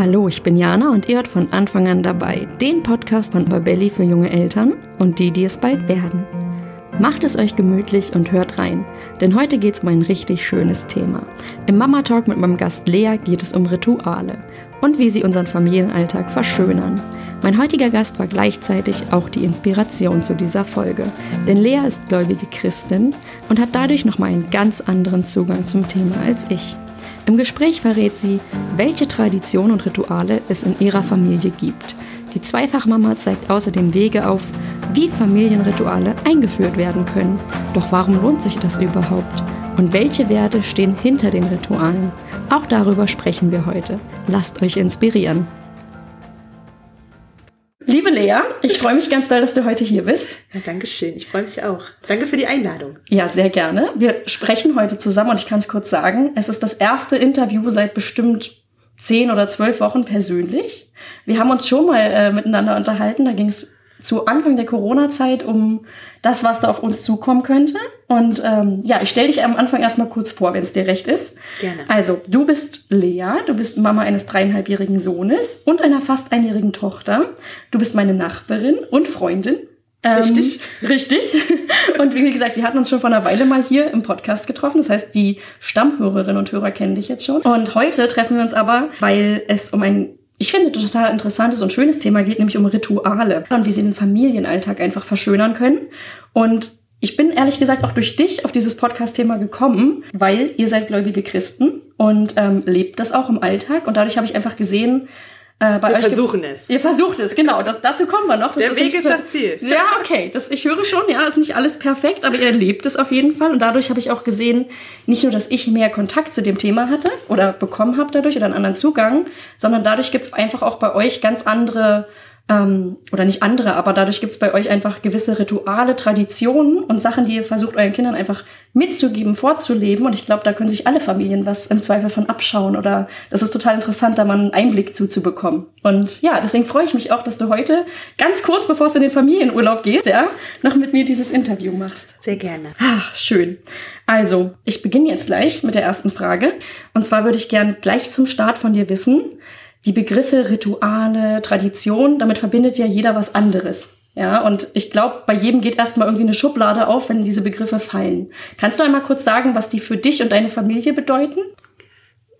Hallo, ich bin Jana und ihr hört von Anfang an dabei den Podcast von Babelli für junge Eltern und die, die es bald werden. Macht es euch gemütlich und hört rein, denn heute geht es um ein richtig schönes Thema. Im Mama Talk mit meinem Gast Lea geht es um Rituale und wie sie unseren Familienalltag verschönern. Mein heutiger Gast war gleichzeitig auch die Inspiration zu dieser Folge, denn Lea ist gläubige Christin und hat dadurch nochmal einen ganz anderen Zugang zum Thema als ich. Im Gespräch verrät sie, welche Traditionen und Rituale es in ihrer Familie gibt. Die Zweifachmama zeigt außerdem Wege auf, wie Familienrituale eingeführt werden können. Doch warum lohnt sich das überhaupt? Und welche Werte stehen hinter den Ritualen? Auch darüber sprechen wir heute. Lasst euch inspirieren. Liebe Lea, ich freue mich ganz doll, dass du heute hier bist. Ja, danke schön. Ich freue mich auch. Danke für die Einladung. Ja, sehr gerne. Wir sprechen heute zusammen und ich kann es kurz sagen, es ist das erste Interview seit bestimmt zehn oder zwölf Wochen persönlich. Wir haben uns schon mal äh, miteinander unterhalten. Da ging es zu Anfang der Corona-Zeit um das, was da auf uns zukommen könnte. Und ähm, ja, ich stelle dich am Anfang erstmal kurz vor, wenn es dir recht ist. Gerne. Also, du bist Lea, du bist Mama eines dreieinhalbjährigen Sohnes und einer fast einjährigen Tochter. Du bist meine Nachbarin und Freundin. Ähm, richtig. Richtig. Und wie gesagt, wir hatten uns schon vor einer Weile mal hier im Podcast getroffen. Das heißt, die Stammhörerinnen und Hörer kennen dich jetzt schon. Und heute treffen wir uns aber, weil es um ein ich finde, total interessantes und schönes Thema geht nämlich um Rituale und wie sie den Familienalltag einfach verschönern können. Und ich bin ehrlich gesagt auch durch dich auf dieses Podcast-Thema gekommen, weil ihr seid gläubige Christen und ähm, lebt das auch im Alltag. Und dadurch habe ich einfach gesehen, äh, wir versuchen es. Ihr versucht es, genau. Das, dazu kommen wir noch. Das Der ist Weg ist so, das Ziel. Ja, okay. Das, ich höre schon, ja, ist nicht alles perfekt, aber ihr lebt es auf jeden Fall. Und dadurch habe ich auch gesehen, nicht nur, dass ich mehr Kontakt zu dem Thema hatte oder bekommen habe dadurch oder einen anderen Zugang, sondern dadurch gibt es einfach auch bei euch ganz andere ähm, oder nicht andere, aber dadurch gibt es bei euch einfach gewisse Rituale, Traditionen und Sachen, die ihr versucht, euren Kindern einfach mitzugeben, vorzuleben. Und ich glaube, da können sich alle Familien was im Zweifel von abschauen oder das ist total interessant, da mal einen Einblick zuzubekommen. Und ja, deswegen freue ich mich auch, dass du heute ganz kurz, bevor es in den Familienurlaub geht, ja, noch mit mir dieses Interview machst. Sehr gerne. Ach, schön. Also, ich beginne jetzt gleich mit der ersten Frage. Und zwar würde ich gern gleich zum Start von dir wissen, die Begriffe Rituale, Tradition, damit verbindet ja jeder was anderes. Ja, und ich glaube, bei jedem geht erstmal irgendwie eine Schublade auf, wenn diese Begriffe fallen. Kannst du einmal kurz sagen, was die für dich und deine Familie bedeuten?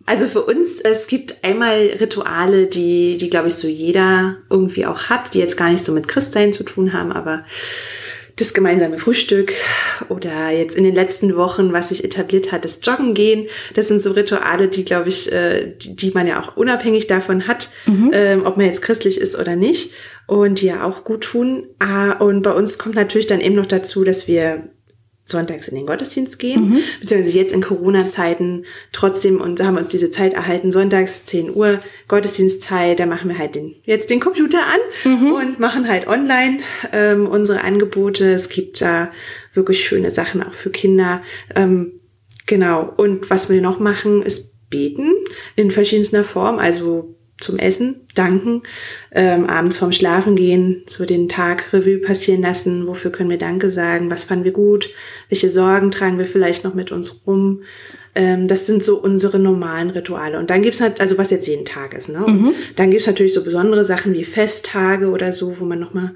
Also für uns, es gibt einmal Rituale, die, die glaube ich so jeder irgendwie auch hat, die jetzt gar nicht so mit Christsein zu tun haben, aber das gemeinsame Frühstück oder jetzt in den letzten Wochen, was sich etabliert hat, das Joggen gehen. Das sind so Rituale, die, glaube ich, äh, die, die man ja auch unabhängig davon hat, mhm. ähm, ob man jetzt christlich ist oder nicht und die ja auch gut tun. Ah, und bei uns kommt natürlich dann eben noch dazu, dass wir sonntags in den Gottesdienst gehen, mhm. beziehungsweise jetzt in Corona-Zeiten trotzdem und haben uns diese Zeit erhalten, sonntags 10 Uhr Gottesdienstzeit, da machen wir halt den, jetzt den Computer an mhm. und machen halt online ähm, unsere Angebote. Es gibt da wirklich schöne Sachen auch für Kinder. Ähm, genau. Und was wir noch machen, ist beten in verschiedenster Form, also zum Essen, danken, ähm, abends vorm Schlafen gehen, so den Tag Revue passieren lassen, wofür können wir Danke sagen, was fanden wir gut, welche Sorgen tragen wir vielleicht noch mit uns rum. Ähm, das sind so unsere normalen Rituale. Und dann gibt's halt, also was jetzt jeden Tag ist, ne? Mhm. dann gibt's natürlich so besondere Sachen wie Festtage oder so, wo man nochmal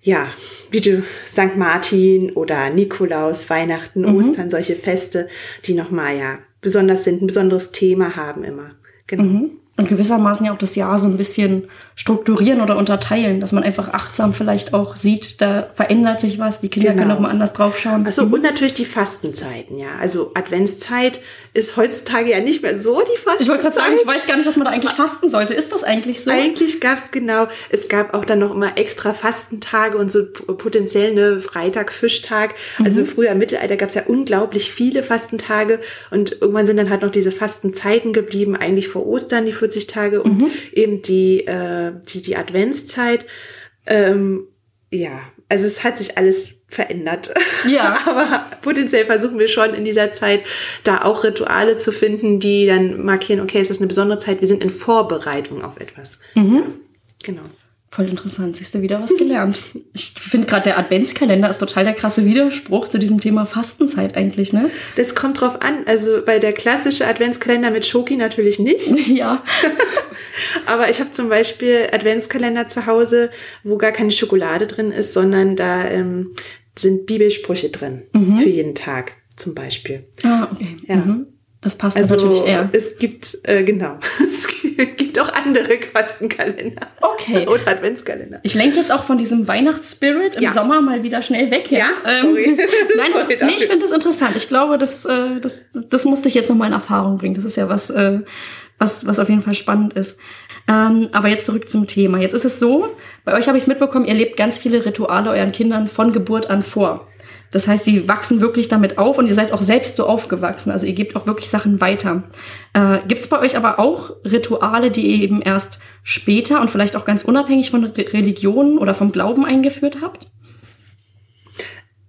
ja, wie du St. Martin oder Nikolaus, Weihnachten, mhm. Ostern, solche Feste, die nochmal ja besonders sind, ein besonderes Thema haben immer. Genau. Mhm und gewissermaßen ja auch das Jahr so ein bisschen strukturieren oder unterteilen, dass man einfach achtsam vielleicht auch sieht, da verändert sich was, die Kinder genau. können auch mal anders draufschauen. Also und natürlich die Fastenzeiten, ja. Also Adventszeit ist heutzutage ja nicht mehr so die Fastenzeit. Ich wollte gerade sagen, ich weiß gar nicht, dass man da eigentlich fasten sollte. Ist das eigentlich so? Eigentlich gab es genau, es gab auch dann noch immer extra Fastentage und so potenziell eine Freitag-Fischtag. Also mhm. früher im Mittelalter gab es ja unglaublich viele Fastentage und irgendwann sind dann halt noch diese Fastenzeiten geblieben, eigentlich vor Ostern die 40 Tage und mhm. eben die, äh, die, die Adventszeit. Ähm, ja, also es hat sich alles verändert. Ja. Aber potenziell versuchen wir schon in dieser Zeit da auch Rituale zu finden, die dann markieren, okay, es ist eine besondere Zeit, wir sind in Vorbereitung auf etwas. Mhm. Ja, genau. Voll interessant, siehst du wieder was gelernt. Ich finde gerade der Adventskalender ist total der krasse Widerspruch zu diesem Thema Fastenzeit eigentlich, ne? Das kommt drauf an. Also bei der klassische Adventskalender mit Schoki natürlich nicht. Ja. Aber ich habe zum Beispiel Adventskalender zu Hause, wo gar keine Schokolade drin ist, sondern da ähm, sind Bibelsprüche drin Mhm. für jeden Tag zum Beispiel. Ah, okay. Ja. Mhm. Das passt Also natürlich eher. es gibt, äh, genau, es gibt auch andere Fastenkalender. Okay. Oder Adventskalender. Ich lenke jetzt auch von diesem Weihnachtsspirit im Ja. Sommer mal wieder schnell weg. Ja, sorry. Nein, das, Sorry nee, ich finde das interessant. Ich glaube, das, äh, das, das musste ich jetzt noch mal in Erfahrung bringen. Das ist ja was, äh, was, was auf jeden Fall spannend ist. Ähm, aber jetzt zurück zum Thema. Jetzt ist es so, bei euch habe ich es mitbekommen, ihr lebt ganz viele Rituale euren Kindern von Geburt an vor. Das heißt, die wachsen wirklich damit auf und ihr seid auch selbst so aufgewachsen. Also ihr gebt auch wirklich Sachen weiter. Äh, Gibt es bei euch aber auch Rituale, die ihr eben erst später und vielleicht auch ganz unabhängig von Re Religionen oder vom Glauben eingeführt habt?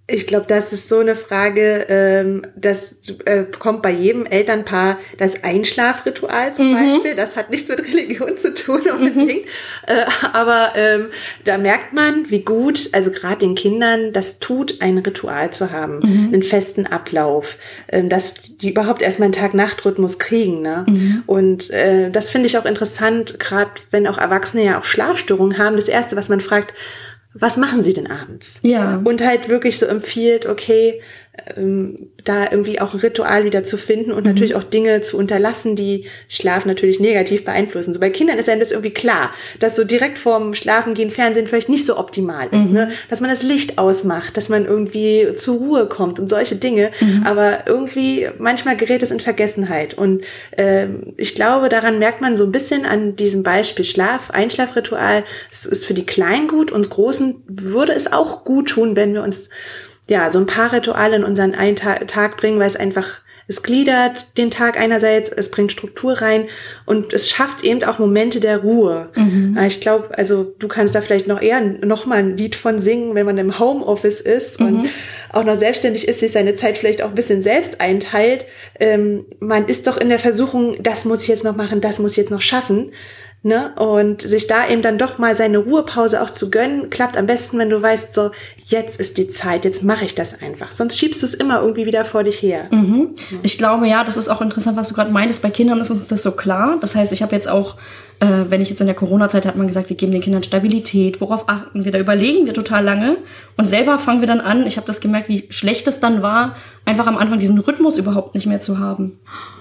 Ich glaube, das ist so eine Frage, ähm, das äh, kommt bei jedem Elternpaar das Einschlafritual zum Beispiel. Das hat nichts mit Religion zu tun unbedingt. Äh, aber ähm, da merkt man, wie gut, also gerade den Kindern, das tut, ein Ritual zu haben, einen festen Ablauf, ähm, dass die überhaupt erstmal einen Tag-Nacht-Rhythmus kriegen. Ne? Und äh, das finde ich auch interessant, gerade wenn auch Erwachsene ja auch Schlafstörungen haben. Das Erste, was man fragt, was machen Sie denn abends? Ja. Und halt wirklich so empfiehlt, okay, ähm, da irgendwie auch ein Ritual wieder zu finden und natürlich auch Dinge zu unterlassen, die Schlaf natürlich negativ beeinflussen. So bei Kindern ist einem das irgendwie klar, dass so direkt vorm Schlafengehen Fernsehen vielleicht nicht so optimal ist, ne? Dass man das Licht ausmacht, dass man irgendwie zur Ruhe kommt und solche Dinge. Aber irgendwie manchmal gerät es in Vergessenheit. Und ähm, ich glaube, daran merkt man so ein bisschen an diesem Beispiel Schlaf, Einschlafritual. Es ist für die Kleinen gut, uns Großen würde es auch gut tun, wenn wir uns ja, so ein paar Rituale in unseren einen Ta Tag bringen, weil es einfach, es gliedert den Tag einerseits, es bringt Struktur rein und es schafft eben auch Momente der Ruhe. Ja, Ich glaube, also du kannst da vielleicht noch eher noch mal ein Lied von singen, wenn man im Homeoffice ist und auch noch selbstständig ist, sich seine Zeit vielleicht auch ein bisschen selbst einteilt. Ähm, man ist doch in der Versuchung, das muss ich jetzt noch machen, das muss ich jetzt noch schaffen. Ne? Und sich da eben dann doch mal seine Ruhepause auch zu gönnen, klappt am besten, wenn du weißt, so, jetzt ist die Zeit, jetzt mache ich das einfach. Sonst schiebst du es immer irgendwie wieder vor dich her. Mhm. Ich glaube, ja, das ist auch interessant, was du gerade meintest. Bei Kindern ist uns das so klar. Das heißt, ich habe jetzt auch, äh, wenn ich jetzt in der Corona-Zeit hat man gesagt, wir geben den Kindern Stabilität. Worauf achten wir? Da überlegen wir total lange. Und selber fangen wir dann an. Ich habe das gemerkt, wie schlecht es dann war, einfach am Anfang diesen Rhythmus überhaupt nicht mehr zu haben.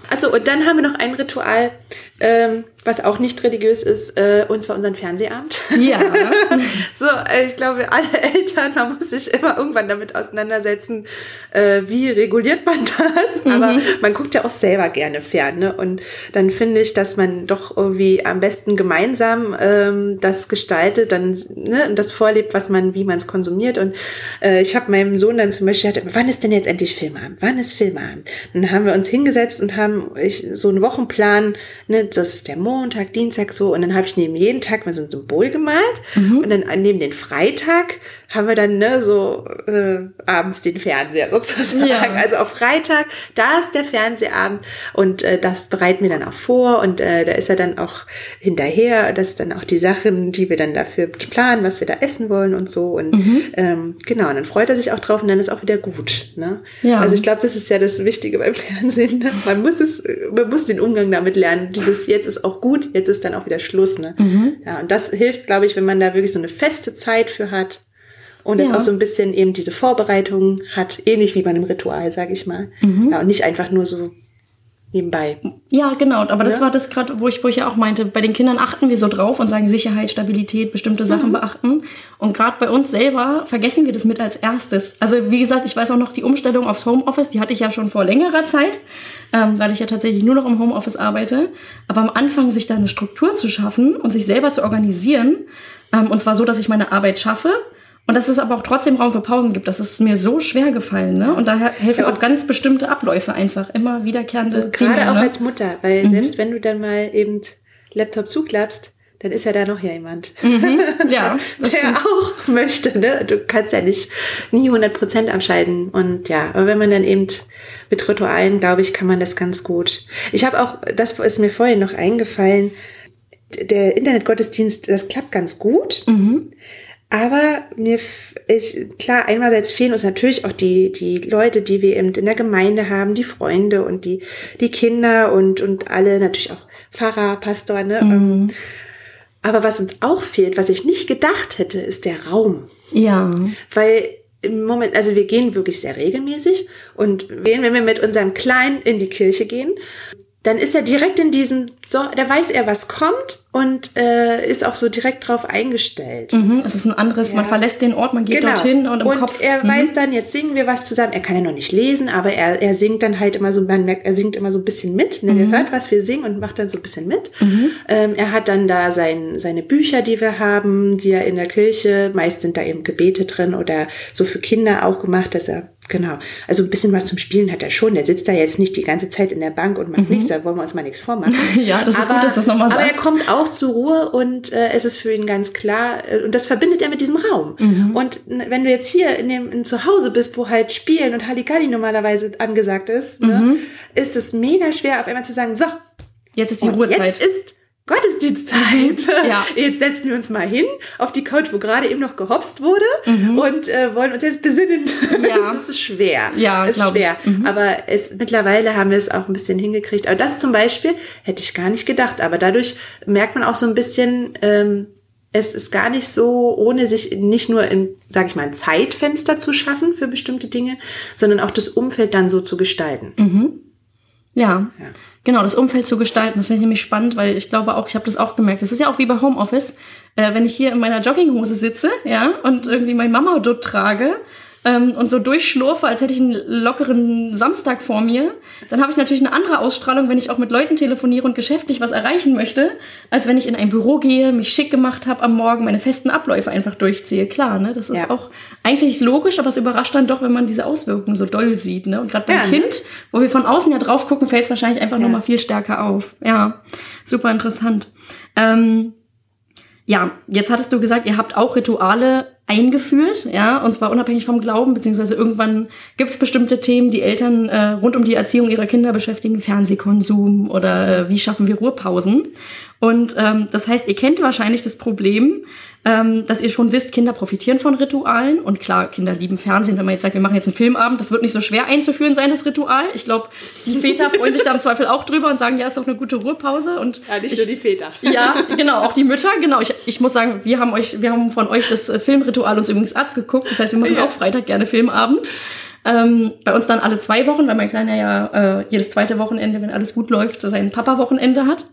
Achso, und dann haben wir noch ein Ritual, ähm, was auch nicht religiös ist, äh, und zwar unseren Fernsehabend. Ja. so, äh, ich glaube, alle Eltern, man muss sich immer irgendwann damit auseinandersetzen, äh, wie reguliert man das. Aber man guckt ja auch selber gerne fern. Ne? Und dann finde ich, dass man doch irgendwie am besten gemeinsam ähm, das gestaltet, dann ne, das vorlebt, was man, wie man es konsumiert. Und äh, ich habe meinem Sohn dann zum Beispiel gesagt, wann ist denn jetzt endlich Filmabend? Wann ist Filmabend? Dann haben wir uns hingesetzt und haben ich, so einen Wochenplan, ne, das ist der Montag, Dienstag so. Und dann habe ich neben jeden Tag mal so ein Symbol gemalt. Und dann an- neben den Freitag haben wir dann ne, so äh, abends den Fernseher sozusagen. Ja. Also auf Freitag, da ist der Fernsehabend und äh, das bereiten wir dann auch vor und äh, da ist er dann auch hinterher. Das dann auch die Sachen, die wir dann dafür planen, was wir da essen wollen und so. Und Mhm. ähm, genau, und dann freut er sich auch drauf und dann ist auch wieder gut. Ne? Ja. Also ich glaube, das ist ja das Wichtige beim Fernsehen. Ne? Man muss es, man muss den Umgang damit lernen. Dieses jetzt ist auch gut, jetzt ist dann auch wieder Schluss. Ne? Mhm. Ja, und das hilft, glaube ich, wenn man da wirklich so eine feste Zeit für hat. Und es Ja. auch so ein bisschen eben diese Vorbereitung hat, ähnlich wie bei einem Ritual, sage ich mal. Mhm. Ja, und nicht einfach nur so nebenbei. Ja, genau. Aber das Ja. war das gerade, wo ich, wo ich ja auch meinte, bei den Kindern achten wir so drauf und sagen Sicherheit, Stabilität, bestimmte Sachen beachten. Und gerade bei uns selber vergessen wir das mit als erstes. Also wie gesagt, ich weiß auch noch die Umstellung aufs Homeoffice, die hatte ich ja schon vor längerer Zeit, ähm, weil ich ja tatsächlich nur noch im Homeoffice arbeite. Aber am Anfang sich da eine Struktur zu schaffen und sich selber zu organisieren, ähm, und zwar so, dass ich meine Arbeit schaffe. Und dass es aber auch trotzdem Raum für Pausen gibt. Das ist mir so schwer gefallen. Ne? Und daher helfen Ja, auch ganz bestimmte Abläufe einfach. Immer wiederkehrende Dinge. Gerade auch ne? als Mutter, weil selbst wenn du dann mal eben Laptop zuklappst, dann ist ja da noch jemand, Ja, das der stimmt. auch möchte. Ne? Du kannst ja nicht nie 100% abschalten. Und ja, aber wenn man dann eben mit Ritualen, glaube ich, kann man das ganz gut. Ich habe auch, das ist mir vorhin noch eingefallen, der Internetgottesdienst, das klappt ganz gut. Mhm. Aber mir, ich, klar, einerseits fehlen uns natürlich auch die, die Leute, die wir eben in der Gemeinde haben, die Freunde und die, die Kinder und, und alle, natürlich auch Pfarrer, Pastor, ne? Mhm. Aber was uns auch fehlt, was ich nicht gedacht hätte, ist der Raum. Ja. Weil im Moment, also wir gehen wirklich sehr regelmäßig und wenn wir mit unserem Kleinen in die Kirche gehen, dann ist er direkt in diesem, so, da weiß er, was kommt und äh, ist auch so direkt drauf eingestellt. Mhm. Es ist ein anderes, man verlässt den Ort, man geht Genau. dorthin und im und Kopf. er Mhm. weiß dann, jetzt singen wir was zusammen. Er kann ja noch nicht lesen, aber er, er singt dann halt immer so, man merkt, er singt immer so ein bisschen mit. Ne? Mhm. Er hört, was wir singen und macht dann so ein bisschen mit. Ähm, er hat dann da sein, seine Bücher, die wir haben, die er in der Kirche, meist sind da eben Gebete drin oder so für Kinder auch gemacht, dass er Genau. Also ein bisschen was zum Spielen hat er schon. Der sitzt da jetzt nicht die ganze Zeit in der Bank und macht nichts. Da wollen wir uns mal nichts vormachen. Mhm. Ja, das ist gut, dass du es nochmal Aber er sagst. kommt auch zur Ruhe und äh, es ist für ihn ganz klar, äh, und das verbindet er mit diesem Raum. Mhm. Und wenn du jetzt hier in dem in Zuhause bist, wo halt Spielen und Halligalli normalerweise angesagt ist, Mhm. ne, ist es mega schwer, auf einmal zu sagen, so, Jetzt ist die und Ruhezeit. jetzt ist Gottesdienstzeit. Mhm. Ja. Jetzt setzen wir uns mal hin auf die Couch, wo gerade eben noch gehopst wurde und äh, wollen uns jetzt besinnen. Mhm. Ja. es ist schwer. Ja, es ist schwer. Mhm. Aber es, mittlerweile haben wir es auch ein bisschen hingekriegt. Aber das zum Beispiel hätte ich gar nicht gedacht. Aber dadurch merkt man auch so ein bisschen, ähm, es ist gar nicht so, ohne sich nicht nur im, sag ich mal, ein Zeitfenster zu schaffen für bestimmte Dinge, sondern auch das Umfeld dann so zu gestalten. Mhm. Ja. Genau, das Umfeld zu gestalten, das finde ich nämlich spannend, weil ich glaube auch, ich habe das auch gemerkt. Das ist ja auch wie bei Homeoffice, äh, wenn ich hier in meiner Jogginghose sitze, ja, und irgendwie mein Mama dort trage ähm, und so durchschlurfe, als hätte ich einen lockeren Samstag vor mir, dann habe ich natürlich eine andere Ausstrahlung, wenn ich auch mit Leuten telefoniere und geschäftlich was erreichen möchte, als wenn ich in ein Büro gehe, mich schick gemacht habe am Morgen, meine festen Abläufe einfach durchziehe. Klar, ne, das ist Ja. auch eigentlich logisch, aber es überrascht dann doch, wenn man diese Auswirkungen so doll sieht, ne? Und gerade beim Ja, ne? Kind, wo wir von außen ja drauf gucken, fällt es wahrscheinlich einfach noch mal viel stärker auf. Ja, super interessant. Ähm, ja, jetzt hattest du gesagt, ihr habt auch Rituale eingeführt, ja, und zwar unabhängig vom Glauben, beziehungsweise irgendwann gibt es bestimmte Themen, die Eltern äh, rund um die Erziehung ihrer Kinder beschäftigen, Fernsehkonsum oder äh, wie schaffen wir Ruhepausen. Und ähm, das heißt, ihr kennt wahrscheinlich das Problem, ähm, dass ihr schon wisst, Kinder profitieren von Ritualen. Und klar, Kinder lieben Fernsehen. Wenn man jetzt sagt, wir machen jetzt einen Filmabend, das wird nicht so schwer einzuführen sein, das Ritual. Ich glaube, die Väter freuen sich da im Zweifel auch drüber und sagen, ja, ist doch eine gute Ruhepause. Und Ja, nicht ich, nur die Väter. ja, genau, auch die Mütter, genau. Ich, ich muss sagen, wir haben euch, wir haben von euch das äh, Filmritual uns übrigens abgeguckt. Das heißt, wir machen Ja. auch Freitag gerne Filmabend. Ähm, bei uns dann alle zwei Wochen, weil mein Kleiner ja äh, jedes zweite Wochenende, wenn alles gut läuft, so sein Papa-Wochenende hat.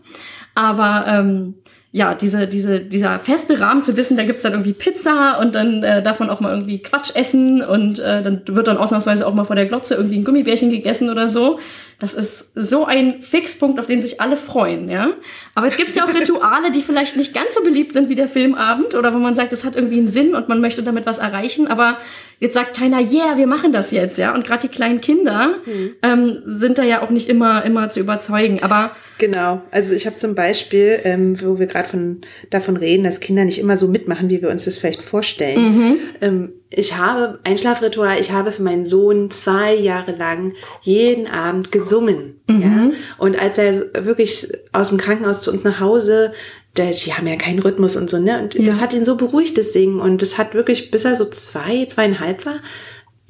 Aber ähm, ja, diese, diese, dieser feste Rahmen zu wissen, da gibt's dann irgendwie Pizza und dann äh, darf man auch mal irgendwie Quatsch essen und äh, dann wird dann ausnahmsweise auch mal vor der Glotze irgendwie ein Gummibärchen gegessen oder so. Das ist so ein Fixpunkt, auf den sich alle freuen, ja. Aber jetzt gibt's ja auch Rituale, die vielleicht nicht ganz so beliebt sind wie der Filmabend oder wo man sagt, es hat irgendwie einen Sinn und man möchte damit was erreichen, aber jetzt sagt keiner, yeah, wir machen das jetzt, ja. Und gerade die kleinen Kinder ähm, sind da ja auch nicht immer, immer zu überzeugen. Aber Genau. Also ich habe zum Beispiel, ähm, wo wir gerade von davon reden, dass Kinder nicht immer so mitmachen, wie wir uns das vielleicht vorstellen. Ähm, ich habe ein Schlafritual. Ich habe für meinen Sohn zwei Jahre lang jeden Abend gesungen. Ja. Und als er wirklich aus dem Krankenhaus zu uns nach Hause der, die haben ja keinen Rhythmus und so, ne? Und das Ja. hat ihn so beruhigt, das Singen. Und das hat wirklich, bis er so zwei, zweieinhalb war,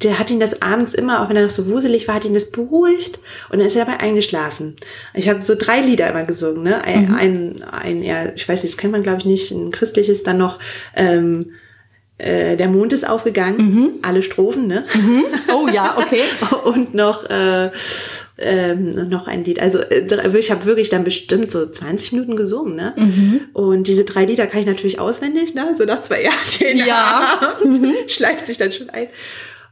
der hat ihn das abends immer, auch wenn er noch so wuselig war, hat ihn das beruhigt und dann ist er dabei eingeschlafen. Ich habe so drei Lieder immer gesungen, ne? Ein, ein, ein eher, ich weiß nicht, das kennt man glaube ich nicht, ein christliches, dann noch ähm, äh, Der Mond ist aufgegangen, alle Strophen, ne? oh ja, okay. und noch äh, ähm, noch ein Lied. Also äh, ich habe wirklich dann bestimmt so 20 Minuten gesungen, ne? Und diese drei Lieder kann ich natürlich auswendig, ne? So nach zwei Jahren jeden Ja. Abend schleift sich dann schon ein.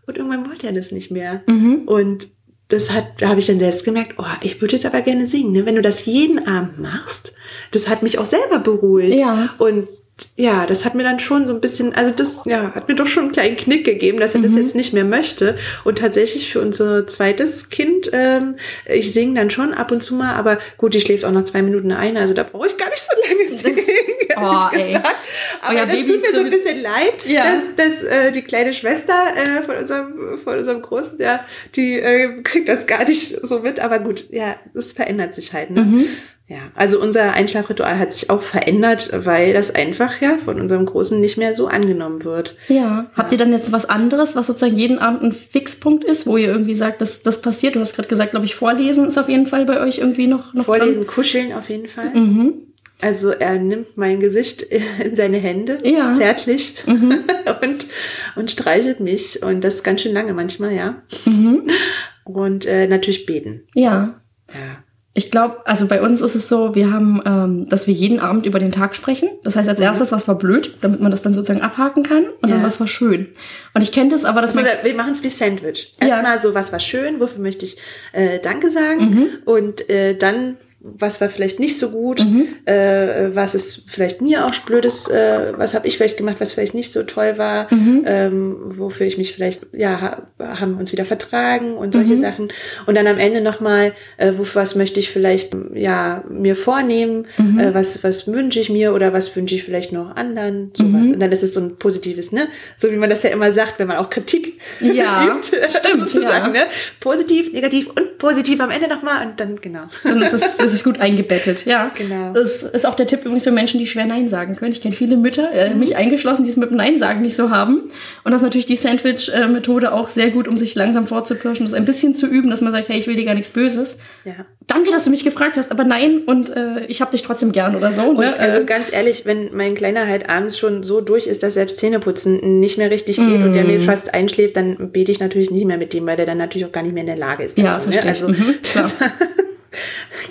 Und irgendwann wollte er das nicht mehr. Und das hat, da habe ich dann selbst gemerkt, oh, ich würde jetzt aber gerne singen. Ne? Wenn du das jeden Abend machst, das hat mich auch selber beruhigt. Ja. Und ja, das hat mir dann schon so ein bisschen, also das ja, hat mir doch schon einen kleinen Knick gegeben, dass er Mhm. das jetzt nicht mehr möchte. Und tatsächlich für unser zweites Kind, ähm, ich singe dann schon ab und zu mal, aber gut, die schläft auch noch zwei Minuten ein, also da brauche ich gar nicht so lange singen. Oh, ey. gesagt. Aber Euer das Baby tut ist mir so ein bisschen leid, Ja. dass, dass äh, die kleine Schwester äh, von, unserem, von unserem Großen, ja, die äh, kriegt das gar nicht so mit, aber gut, ja, das verändert sich halt. Ne? Mhm. Ja, also unser Einschlafritual hat sich auch verändert, weil das einfach ja von unserem Großen nicht mehr so angenommen wird. Ja. Habt ihr dann jetzt was anderes, was sozusagen jeden Abend ein Fixpunkt ist, wo ihr irgendwie sagt, dass das passiert? Du hast gerade gesagt, glaube ich, Vorlesen ist auf jeden Fall bei euch irgendwie noch, noch Vorlesen, dran. kuscheln auf jeden Fall. Mhm. Also er nimmt mein Gesicht in seine Hände, Ja. zärtlich Mhm. und, und streichelt mich. Und das ganz schön lange manchmal, ja. Mhm. Und äh, natürlich beten. Ja. Ja. Ich glaube, also bei uns ist es so, wir haben, ähm, dass wir jeden Abend über den Tag sprechen. Das heißt, als erstes, was war blöd, damit man das dann sozusagen abhaken kann. Und dann Ja. was war schön. Und ich kenne das aber, dass Also man... wir, wir machen es wie Sandwich. Ja. Erstmal so, was war schön, wofür möchte ich äh, Danke sagen. Mhm. Und äh, dann, was war vielleicht nicht so gut, Mhm. äh, was ist vielleicht mir auch blödes, äh, was habe ich vielleicht gemacht, was vielleicht nicht so toll war, Mhm. ähm, wofür ich mich vielleicht, ja, ha, haben uns wieder vertragen und solche Mhm. Sachen. Und dann am Ende nochmal, äh, wofür was möchte ich vielleicht, ja, mir vornehmen, Mhm. äh, was, was wünsche ich mir oder was wünsche ich vielleicht noch anderen, sowas. Mhm. Und dann ist es so ein positives, ne? So wie man das ja immer sagt, wenn man auch Kritik Ja, übt, stimmt, sozusagen, ja. ne? Positiv, negativ und positiv am Ende nochmal und dann, genau. Dann ist es, das ist gut eingebettet, ja. Genau. Das ist auch der Tipp übrigens für Menschen, die schwer Nein sagen können. Ich kenne viele Mütter, Mhm. äh, mich eingeschlossen, die es mit dem Nein sagen nicht so haben. Und das ist natürlich die Sandwich-Methode auch sehr gut, um sich langsam vorzupirschen, das ein bisschen zu üben, dass man sagt, hey, ich will dir gar nichts Böses. Ja. Danke, dass du mich gefragt hast, aber nein und äh, ich habe dich trotzdem gern oder so. Ne? also Äh, ganz ehrlich, wenn mein Kleiner halt abends schon so durch ist, dass selbst Zähneputzen nicht mehr richtig geht und der Mm. mir fast einschläft, dann bete ich natürlich nicht mehr mit dem, weil der dann natürlich auch gar nicht mehr in der Lage ist. ja, dazu, ne? verstehe ich. Also, Mhm, klar.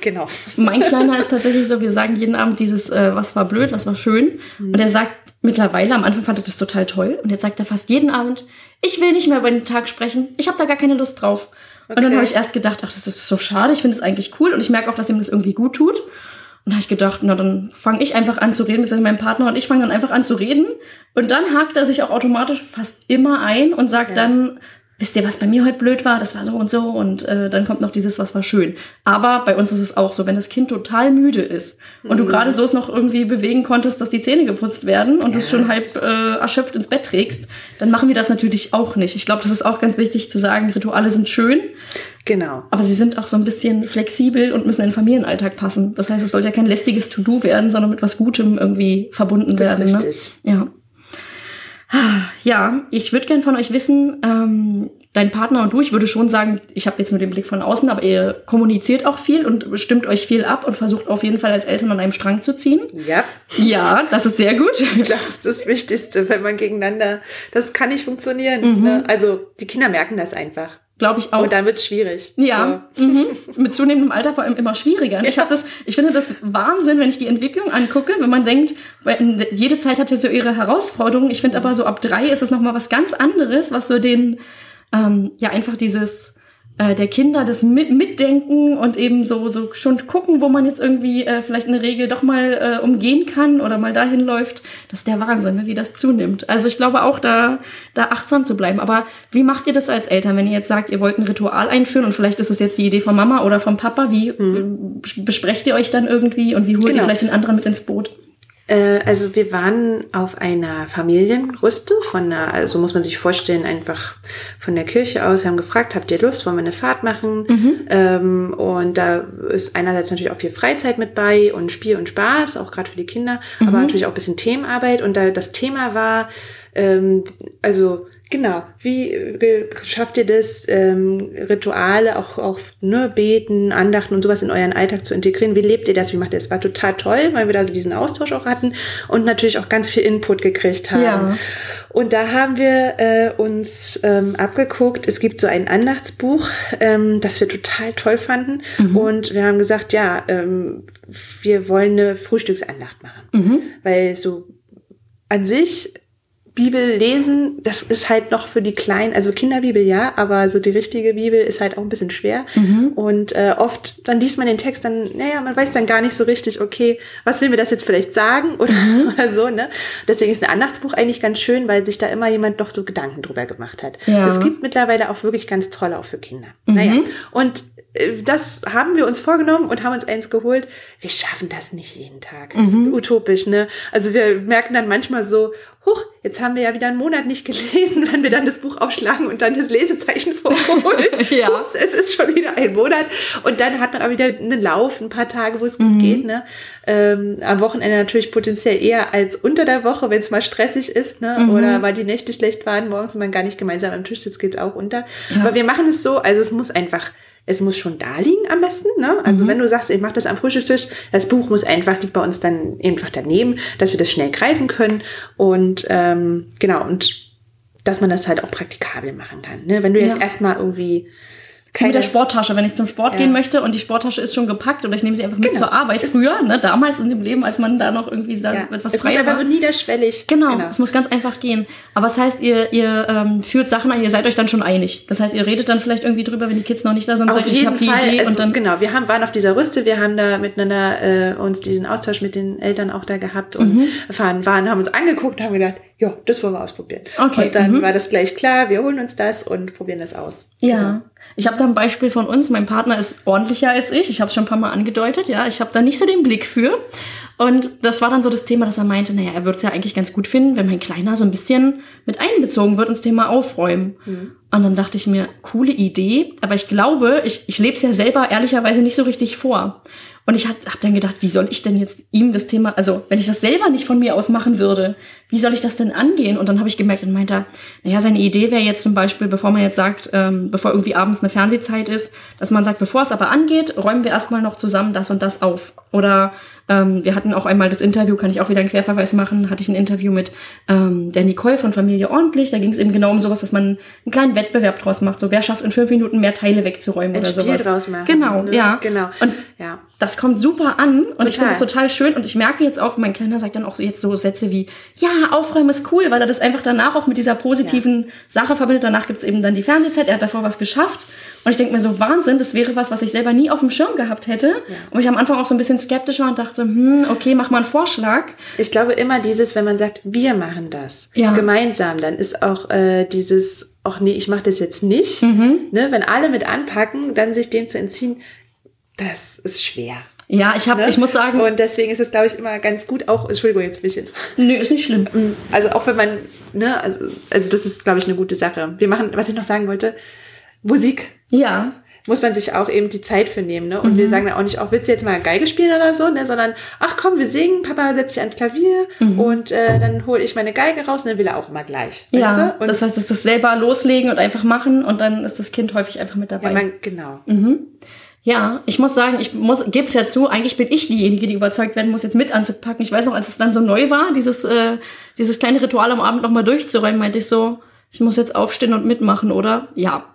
genau. Mein Kleiner ist tatsächlich so, wir sagen jeden Abend dieses, äh, was war blöd, was war schön. Und er sagt mittlerweile, am Anfang fand er das total toll. Und jetzt sagt er fast jeden Abend, ich will nicht mehr über den Tag sprechen. Ich habe da gar keine Lust drauf. Und dann Okay. habe ich erst gedacht, ach, das ist so schade. Ich finde es eigentlich cool. Und ich merke auch, dass ihm das irgendwie gut tut. Und da habe ich gedacht, na dann fange ich einfach an zu reden, beziehungsweise mein Partner und ich fangen dann einfach an zu reden. Und dann hakt er sich auch automatisch fast immer ein und sagt Ja. dann, wisst ihr, was bei mir heute blöd war? Das war so und so. Und äh, dann kommt noch dieses, was war schön. Aber bei uns ist es auch so, wenn das Kind total müde ist und Mhm. du gerade so es noch irgendwie bewegen konntest, dass die Zähne geputzt werden und du es schon halb äh, erschöpft ins Bett trägst, dann machen wir das natürlich auch nicht. Ich glaube, das ist auch ganz wichtig zu sagen, Rituale sind schön, Genau. aber sie sind auch so ein bisschen flexibel und müssen in den Familienalltag passen. Das heißt, es soll ja kein lästiges To-Do werden, sondern mit was Gutem irgendwie verbunden Das werden. ist Ne? richtig. Ja. Ja, ich würde gern von euch wissen, ähm, dein Partner und du, ich würde schon sagen, ich habe jetzt nur den Blick von außen, aber ihr kommuniziert auch viel und stimmt euch viel ab und versucht auf jeden Fall als Eltern an einem Strang zu ziehen. Ja. Ja, das ist sehr gut. Ich glaube, das ist das Wichtigste, wenn man gegeneinander, das kann nicht funktionieren. Mhm. Ne? Also die Kinder merken das einfach. Glaube ich auch. Und dann wird es schwierig. Ja, mhm. mit zunehmendem Alter vor allem immer schwieriger. Ich habe das, ich finde das Wahnsinn, wenn ich die Entwicklung angucke, wenn man denkt, weil jede Zeit hat ja so ihre Herausforderungen. Ich finde aber so ab drei ist es noch mal was ganz anderes, was so den, ähm, ja einfach dieses äh, der Kinder das mit, Mitdenken und eben so so schon gucken, wo man jetzt irgendwie äh, vielleicht eine Regel doch mal äh, umgehen kann oder mal dahin läuft. Das ist der Wahnsinn, ne, wie das zunimmt. Also ich glaube auch da da achtsam zu bleiben. Aber wie macht ihr das als Eltern, wenn ihr jetzt sagt, ihr wollt ein Ritual einführen und vielleicht ist es jetzt die Idee von Mama oder vom Papa? Wie äh, besprecht ihr euch dann irgendwie und wie holt ihr Genau. vielleicht den anderen mit ins Boot? Äh, also wir waren auf einer Familienrüste von einer, also muss man sich vorstellen, einfach von der Kirche aus, haben gefragt, habt ihr Lust, wollen wir eine Fahrt machen? Ähm, und da ist einerseits natürlich auch viel Freizeit mit bei und Spiel und Spaß, auch gerade für die Kinder, aber natürlich auch ein bisschen Themenarbeit. Und da das Thema war, ähm, also Genau. Wie äh, schafft ihr das, ähm, Rituale, auch, auch ne, Beten, Andachten und sowas in euren Alltag zu integrieren? Wie lebt ihr das? Wie macht ihr das? War total toll, weil wir da so diesen Austausch auch hatten und natürlich auch ganz viel Input gekriegt haben. Ja. Und da haben wir äh, uns ähm, abgeguckt. Es gibt so ein Andachtsbuch, ähm, das wir total toll fanden. Und wir haben gesagt, ja, ähm, wir wollen eine Frühstücksandacht machen. Weil so an sich Bibel lesen, das ist halt noch für die Kleinen, also Kinderbibel ja, aber so die richtige Bibel ist halt auch ein bisschen schwer. Und äh, oft, dann liest man den Text, dann, naja, man weiß dann gar nicht so richtig, okay, was will mir das jetzt vielleicht sagen oder, oder so, ne? Deswegen ist ein Andachtsbuch eigentlich ganz schön, weil sich da immer jemand doch so Gedanken drüber gemacht hat. Ja. Es gibt mittlerweile auch wirklich ganz tolle auch für Kinder. Naja, und äh, das haben wir uns vorgenommen und haben uns eins geholt. Wir schaffen das nicht jeden Tag. Das ist utopisch, ne? Also wir merken dann manchmal so, huch, jetzt haben wir ja wieder einen Monat nicht gelesen, wenn wir dann das Buch aufschlagen und dann das Lesezeichen vorholen. ja. Ups, es ist schon wieder ein Monat. Und dann hat man auch wieder einen Lauf, ein paar Tage, wo es gut mhm. geht. Ne? Ähm, am Wochenende natürlich potenziell eher als unter der Woche, wenn es mal stressig ist ne? Mhm. oder weil die Nächte schlecht waren, morgens und man gar nicht gemeinsam am Tisch sitzt, geht's auch unter. Ja. Aber wir machen es so, also es muss einfach es muss schon da liegen am besten. Ne? Also mhm. wenn du sagst, ich mache das am Frühstückstisch, das Buch muss einfach, liegt bei uns dann einfach daneben, dass wir das schnell greifen können. Und ähm, genau, und dass man das halt auch praktikabel machen kann. Ne? Wenn du jetzt ja. erstmal irgendwie keine, mit der Sporttasche, wenn ich zum Sport ja. gehen möchte und die Sporttasche ist schon gepackt oder ich nehme sie einfach mit genau. zur Arbeit. Früher, ne, damals in dem Leben, als man da noch irgendwie ja. etwas es freier muss einfach so niederschwellig. Genau, genau, es muss ganz einfach gehen. Aber das heißt, ihr, ihr ähm, führt Sachen an, ihr seid euch dann schon einig. Das heißt, ihr redet dann vielleicht irgendwie drüber, wenn die Kids noch nicht da sind, auf sagt, ich habe die Idee es, und dann genau. Wir haben waren auf dieser Rüste, wir haben da miteinander äh, uns diesen Austausch mit den Eltern auch da gehabt und mhm. fahren, waren, haben uns angeguckt, haben gedacht, ja, das wollen wir ausprobieren. Okay. Und dann mhm. war das gleich klar, wir holen uns das und probieren das aus. Ja. Genau. Ich habe da ein Beispiel von uns. Mein Partner ist ordentlicher als ich. Ich habe es schon ein paar Mal angedeutet. Ja, ich habe da nicht so den Blick für. Und das war dann so das Thema, dass er meinte, naja, er würde es ja eigentlich ganz gut finden, wenn mein Kleiner so ein bisschen mit einbezogen wird ins Thema Aufräumen. Mhm. Und dann dachte ich mir, coole Idee, aber ich glaube, ich, ich lebe es ja selber ehrlicherweise nicht so richtig vor. Und ich habe hab dann gedacht, wie soll ich denn jetzt ihm das Thema, also wenn ich das selber nicht von mir aus machen würde, wie soll ich das denn angehen? Und dann habe ich gemerkt, und meinte naja, seine Idee wäre jetzt zum Beispiel, bevor man jetzt sagt, ähm, bevor irgendwie abends eine Fernsehzeit ist, dass man sagt, bevor es aber angeht, räumen wir erstmal noch zusammen das und das auf. Oder ähm, wir hatten auch einmal das Interview, kann ich auch wieder einen Querverweis machen, hatte ich ein Interview mit ähm, der Nicole von Familie Ordentlich. Da ging es eben genau um sowas, dass man einen kleinen Wettbewerb draus macht. So, wer schafft in fünf Minuten mehr Teile wegzuräumen Ein oder Spiel sowas. Draus machen, genau, ne? ja. Genau. Und ja. Das kommt super an und total. ich finde das total schön. Und ich merke jetzt auch, mein Kleiner sagt dann auch jetzt so Sätze wie, ja, aufräumen ist cool, weil er das einfach danach auch mit dieser positiven ja. Sache verbindet. Danach gibt's eben dann die Fernsehzeit, er hat davor was geschafft. Und ich denke mir so, Wahnsinn, das wäre was, was ich selber nie auf dem Schirm gehabt hätte. Ja. Und ich am Anfang auch so ein bisschen skeptisch war und dachte, hm, okay, mach mal einen Vorschlag. Ich glaube immer dieses, wenn man sagt, wir machen das ja. gemeinsam, dann ist auch äh, dieses, ach nee, ich mache das jetzt nicht. Mhm. Ne, wenn alle mit anpacken, dann sich dem zu entziehen, das ist schwer. Ja, ich habe, ne? ich muss sagen. Und deswegen ist es, glaube ich, immer ganz gut, auch, Entschuldigung, jetzt bin ich jetzt. Nö, ist nicht schlimm. Mm, also auch wenn man, ne, also, also das ist, glaube ich, eine gute Sache. Wir machen, was ich noch sagen wollte, Musik. Ja. Muss man sich auch eben die Zeit für nehmen, ne? Und mhm. wir sagen dann auch nicht, auch willst du jetzt mal Geige spielen oder so, ne? Sondern, ach komm, wir singen, Papa setzt sich ans Klavier mhm. und äh, dann hole ich meine Geige raus und dann will er auch immer gleich. Ja, das heißt, dass das selber loslegen und einfach machen und dann ist das Kind häufig einfach mit dabei. Ja, man, genau. Mhm. Ja, ich muss sagen, ich muss, gebe es ja zu, eigentlich bin ich diejenige, die überzeugt werden muss, jetzt mit anzupacken. Ich weiß noch, als es dann so neu war, dieses, äh, dieses kleine Ritual am Abend nochmal durchzuräumen, meinte ich so, ich muss jetzt aufstehen und mitmachen, oder? Ja,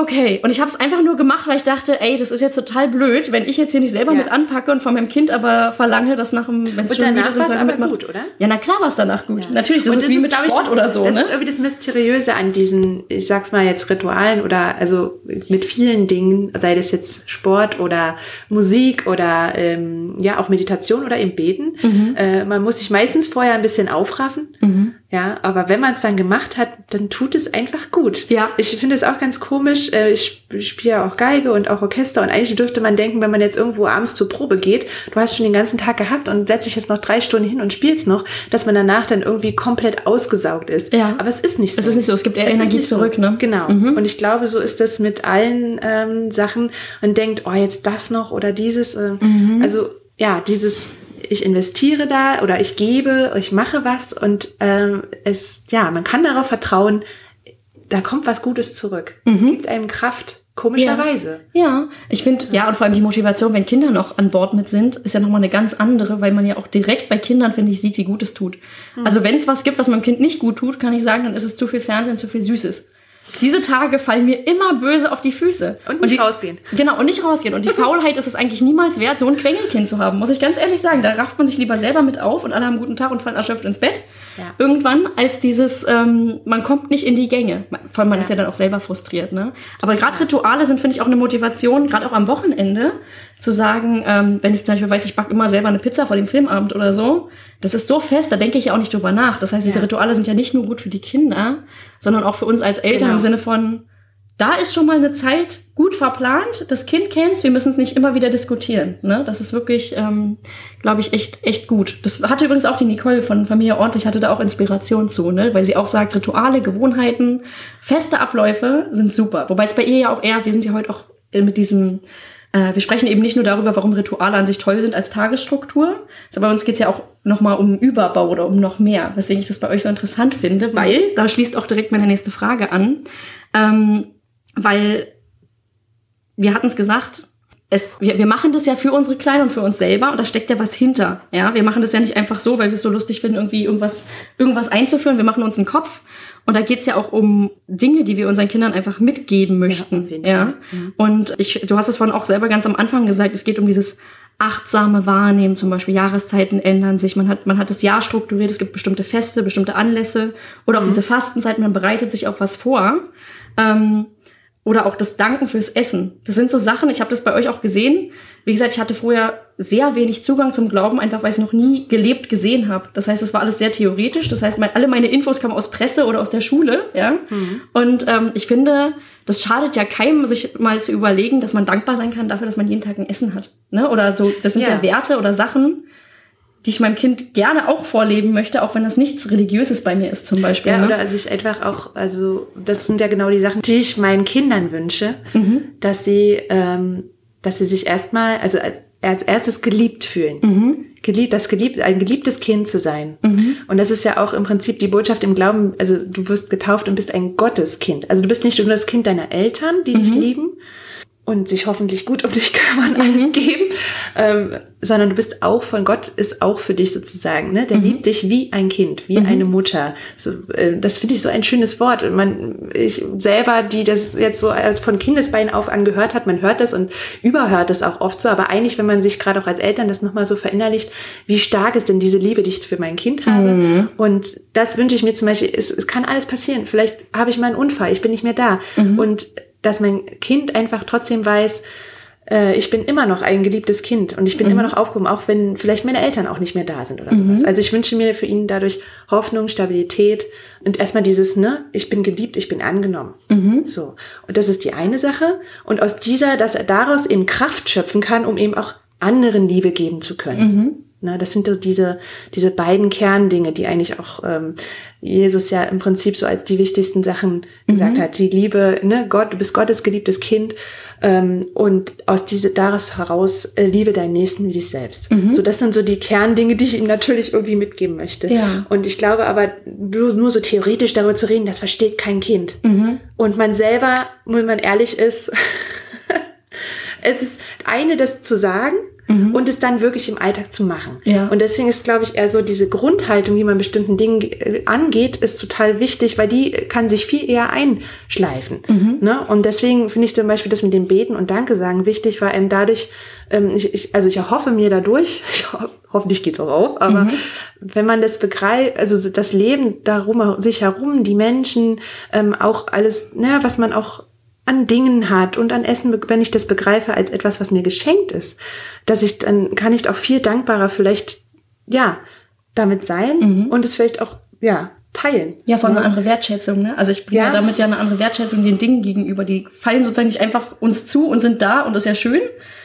Okay, und ich habe es einfach nur gemacht, weil ich dachte, ey, das ist jetzt total blöd, wenn ich jetzt hier nicht selber ja. mit anpacke und von meinem Kind aber verlange, dass nach dem, wenn es schon wieder so aber mitmacht. gut, oder? Ja, na klar war es danach gut. Ja. Natürlich, das, und ist das wie ist, mit Sport das, oder so, das ne? Das ist irgendwie das Mysteriöse an diesen, ich sag's mal jetzt Ritualen oder also mit vielen Dingen, sei das jetzt Sport oder Musik oder ähm, ja auch Meditation oder eben Beten. Mhm. Äh, man muss sich meistens vorher ein bisschen aufraffen. Mhm. Ja, aber wenn man es dann gemacht hat, dann tut es einfach gut. Ja. Ich finde es auch ganz komisch. Äh, ich spiele ja auch Geige und auch Orchester und eigentlich dürfte man denken, wenn man jetzt irgendwo abends zur Probe geht, du hast schon den ganzen Tag gehabt und setzt dich jetzt noch drei Stunden hin und spielst noch, dass man danach dann irgendwie komplett ausgesaugt ist. Ja. Aber es ist nicht so. Es ist nicht so. Es gibt eher es Energie zurück, so. ne? Genau. Mhm. Und ich glaube, so ist das mit allen ähm, Sachen. Man denkt, oh, jetzt das noch oder dieses. Äh, mhm. Also ja, dieses ich investiere da oder ich gebe, ich mache was und ähm, es, ja, man kann darauf vertrauen, da kommt was Gutes zurück. Mhm. Es gibt einem Kraft. Komischerweise. Ja, ja. ich finde, ja, und vor allem die Motivation, wenn Kinder noch an Bord mit sind, ist ja nochmal eine ganz andere, weil man ja auch direkt bei Kindern, finde ich, sieht, wie gut es tut. Mhm. Also wenn es was gibt, was meinem Kind nicht gut tut, kann ich sagen, dann ist es zu viel Fernsehen, zu viel Süßes. Diese Tage fallen mir immer böse auf die Füße. Und nicht und die, rausgehen. Genau, und nicht rausgehen. Und die Faulheit ist es eigentlich niemals wert, so ein Quengelkind zu haben, muss ich ganz ehrlich sagen. Da rafft man sich lieber selber mit auf und alle haben einen guten Tag und fallen erschöpft ins Bett. Ja. Irgendwann, als dieses, ähm, man kommt nicht in die Gänge. Vor allem, man ja. ist ja dann auch selber frustriert. Ne? Aber gerade Rituale sind, finde ich, auch eine Motivation, gerade auch am Wochenende, zu sagen, ähm, wenn ich zum Beispiel weiß, ich backe immer selber eine Pizza vor dem Filmabend oder so, das ist so fest, da denke ich ja auch nicht drüber nach. Das heißt, diese ja. Rituale sind ja nicht nur gut für die Kinder, sondern auch für uns als Eltern genau. im Sinne von, da ist schon mal eine Zeit gut verplant. Das Kind kennt's, wir müssen es nicht immer wieder diskutieren. Ne? Das ist wirklich, ähm, glaube ich, echt, echt gut. Das hatte übrigens auch die Nicole von Familie Ordentlich, hatte da auch Inspiration zu, ne? weil sie auch sagt, Rituale, Gewohnheiten, feste Abläufe sind super. Wobei es bei ihr ja auch eher, wir sind ja heute auch mit diesem wir sprechen eben nicht nur darüber, warum Rituale an sich toll sind als Tagesstruktur, sondern bei uns geht's ja auch nochmal um Überbau oder um noch mehr, weswegen ich das bei euch so interessant finde, weil, da schließt auch direkt meine nächste Frage an, ähm, weil wir hatten es gesagt, es, wir, wir machen das ja für unsere Kleinen und für uns selber und da steckt ja was hinter. Ja, wir machen das ja nicht einfach so, weil wir es so lustig finden, irgendwie irgendwas, irgendwas einzuführen. Wir machen uns einen Kopf und da geht's ja auch um Dinge, die wir unseren Kindern einfach mitgeben möchten. Ja. ja. Und ich, du hast es vorhin auch selber ganz am Anfang gesagt, es geht um dieses achtsame Wahrnehmen, zum Beispiel Jahreszeiten ändern sich, man hat, man hat das Jahr strukturiert, es gibt bestimmte Feste, bestimmte Anlässe oder auch mhm. diese Fastenzeit, man bereitet sich auf was vor. Ähm, oder auch das Danken fürs Essen. Das sind so Sachen, ich habe das bei euch auch gesehen. Wie gesagt, ich hatte vorher sehr wenig Zugang zum Glauben, einfach weil ich es noch nie gelebt gesehen habe. Das heißt, es war alles sehr theoretisch. Das heißt, mein, alle meine Infos kamen aus Presse oder aus der Schule. Ja? Mhm. Und ähm, ich finde, das schadet ja keinem, sich mal zu überlegen, dass man dankbar sein kann dafür, dass man jeden Tag ein Essen hat. Ne? Oder so, das sind ja, ja Werte oder Sachen, die ich meinem Kind gerne auch vorleben möchte, auch wenn das nichts Religiöses bei mir ist zum Beispiel. Ja, ne? oder also ich einfach auch, also das sind ja genau die Sachen, die ich meinen Kindern wünsche, mhm. dass sie, ähm, dass sie sich erstmal, also als, als erstes geliebt fühlen. Mhm. Geliebt, das geliebt, ein geliebtes Kind zu sein. Mhm. Und das ist ja auch im Prinzip die Botschaft im Glauben, also du wirst getauft und bist ein Gotteskind. Also du bist nicht nur das Kind deiner Eltern, die dich mhm. lieben, und sich hoffentlich gut um dich kümmern, mhm. alles geben, ähm, sondern du bist auch von Gott, ist auch für dich sozusagen, ne? Der mhm. liebt dich wie ein Kind, wie mhm. eine Mutter. So, äh, das finde ich so ein schönes Wort. Man, ich selber, die das jetzt so als von Kindesbeinen auf angehört hat, man hört das und überhört das auch oft so, aber eigentlich, wenn man sich gerade auch als Eltern das nochmal so verinnerlicht, wie stark ist denn diese Liebe, die ich für mein Kind habe? Mhm. Und das wünsche ich mir zum Beispiel, es, es kann alles passieren. Vielleicht habe ich mal einen Unfall, ich bin nicht mehr da. Mhm. Und dass mein Kind einfach trotzdem weiß, äh, ich bin immer noch ein geliebtes Kind und ich bin mhm. immer noch aufgehoben, auch wenn vielleicht meine Eltern auch nicht mehr da sind oder sowas. Mhm. Also ich wünsche mir für ihn dadurch Hoffnung, Stabilität und erstmal dieses, ne, ich bin geliebt, ich bin angenommen. Mhm. So. Und das ist die eine Sache. Und aus dieser, dass er daraus eben Kraft schöpfen kann, um eben auch anderen Liebe geben zu können. Na, das sind so diese, diese beiden Kerndinge, die eigentlich auch ähm, Jesus ja im Prinzip so als die wichtigsten Sachen gesagt mhm. hat. Die Liebe, ne, Gott, du bist Gottes geliebtes Kind ähm, und aus diese daraus heraus äh, liebe deinen Nächsten wie dich selbst. Mhm. So, das sind so die Kerndinge, die ich ihm natürlich irgendwie mitgeben möchte. Ja. Und ich glaube aber, nur, nur so theoretisch darüber zu reden, das versteht kein Kind. Mhm. Und man selber, wenn man ehrlich ist, es ist eine, das zu sagen, mhm. und es dann wirklich im Alltag zu machen. Ja. Und deswegen ist, glaube ich, eher so diese Grundhaltung, wie man bestimmten Dingen äh, angeht, ist total wichtig, weil die kann sich viel eher einschleifen. Mhm. Ne? Und deswegen finde ich zum Beispiel das mit dem Beten und Danke sagen wichtig, weil einem dadurch, ähm, ich, ich, also ich erhoffe mir dadurch, ho hoffentlich geht's auch auf, aber mhm. wenn man das begreift, also das Leben darum, sich herum, die Menschen, ähm, auch alles, naja, was man auch an Dingen hat und an Essen, wenn ich das begreife als etwas, was mir geschenkt ist, dass ich dann kann ich auch viel dankbarer vielleicht ja damit sein mhm. und es vielleicht auch ja teilen. Ja, vor allem eine andere Wertschätzung. Ne? Also ich bringe ja. damit ja eine andere Wertschätzung den Dingen gegenüber. Die fallen sozusagen nicht einfach uns zu und sind da und das ist ja schön,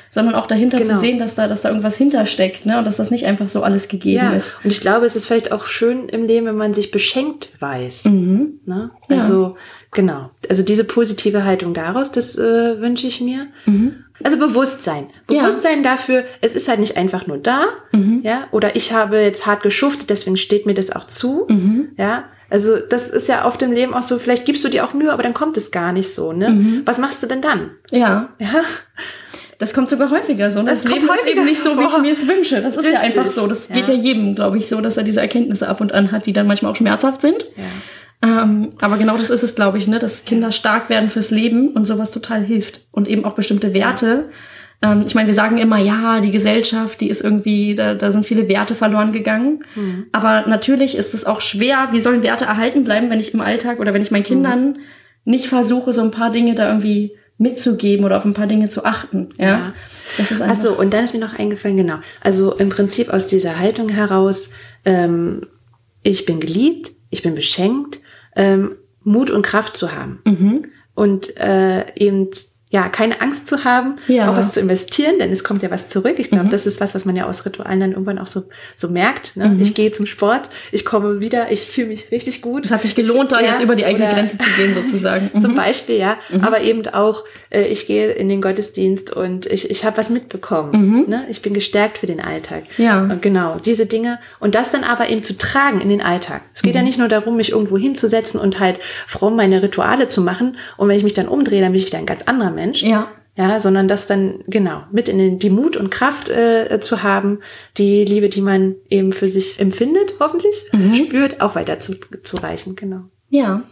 sondern auch dahinter genau. zu sehen, dass da, dass da irgendwas hintersteckt, ne? Und dass das nicht einfach so alles gegeben ja. ist. Und ich glaube, es ist vielleicht auch schön im Leben, wenn man sich beschenkt weiß. Mhm. Ne? Also ja. Genau. Also diese positive Haltung daraus, das äh, wünsche ich mir. Mhm. Also Bewusstsein. Bewusstsein ja. dafür, es ist halt nicht einfach nur da, mhm. ja, oder ich habe jetzt hart geschuftet, deswegen steht mir das auch zu, mhm. ja. Also das ist ja oft im Leben auch so, vielleicht gibst du dir auch Mühe, aber dann kommt es gar nicht so, ne? Mhm. Was machst du denn dann? Ja. Ja. Das kommt sogar häufiger so. Das, das Leben ist eben nicht so, wie ich mir es wünsche. Das ist Richtig. ja einfach so. Das ja. geht ja jedem, glaube ich, so, dass er diese Erkenntnisse ab und an hat, die dann manchmal auch schmerzhaft sind. Ja. Ähm, aber genau das ist es, glaube ich, ne, dass Kinder stark werden fürs Leben und sowas total hilft. Und eben auch bestimmte Werte. Ähm, ich meine, wir sagen immer, ja, die Gesellschaft, die ist irgendwie, da, da sind viele Werte verloren gegangen. Mhm. Aber natürlich ist es auch schwer, wie sollen Werte erhalten bleiben, wenn ich im Alltag oder wenn ich meinen Kindern mhm. nicht versuche, so ein paar Dinge da irgendwie mitzugeben oder auf ein paar Dinge zu achten. Ja, ja. das ist einfach. Achso, und dann ist mir noch eingefallen, genau. Also im Prinzip aus dieser Haltung heraus, ähm, ich bin geliebt, ich bin beschenkt, ähm, Mut und Kraft zu haben. Mhm. und äh, eben ja, keine Angst zu haben, Ja. auch was zu investieren, denn es kommt ja was zurück. Ich glaube, das ist was, was man ja aus Ritualen dann irgendwann auch so, so merkt. Ne? Ich gehe zum Sport, ich komme wieder, ich fühle mich richtig gut. Es hat sich gelohnt, da Ja, jetzt über die eigene oder- Grenze zu gehen, sozusagen. Zum Mhm. Beispiel, ja. Aber eben auch, äh, ich gehe in den Gottesdienst und ich, ich habe was mitbekommen. Ne? Ich bin gestärkt für den Alltag. Mhm. Ja. Und genau, diese Dinge. Und das dann aber eben zu tragen in den Alltag. Es geht ja Mhm. nicht nur darum, mich irgendwo hinzusetzen und halt fromm meine Rituale zu machen. Und wenn ich mich dann umdrehe, dann bin ich wieder ein ganz anderer Mensch. Ja. Ja, sondern das dann, genau, mit in den, die Mut und Kraft äh, zu haben, die Liebe, die man eben für sich empfindet, hoffentlich, Mhm. spürt, auch weiter zu, zu reichen, genau. Ja.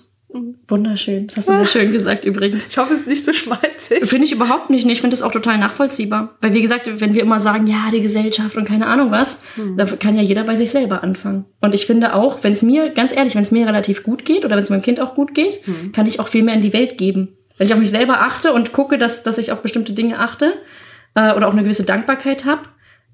Wunderschön. Das hast du sehr schön gesagt übrigens. Ich hoffe, es ist nicht so schmalzig. Finde ich überhaupt nicht. Ich finde das auch total nachvollziehbar. Weil, wie gesagt, wenn wir immer sagen, ja, die Gesellschaft und keine Ahnung was, da kann ja jeder bei sich selber anfangen. Und ich finde auch, wenn es mir, ganz ehrlich, wenn es mir relativ gut geht oder wenn es meinem Kind auch gut geht, kann ich auch viel mehr in die Welt geben. Wenn ich auf mich selber achte und gucke, dass, dass ich auf bestimmte Dinge achte äh, oder auch eine gewisse Dankbarkeit habe,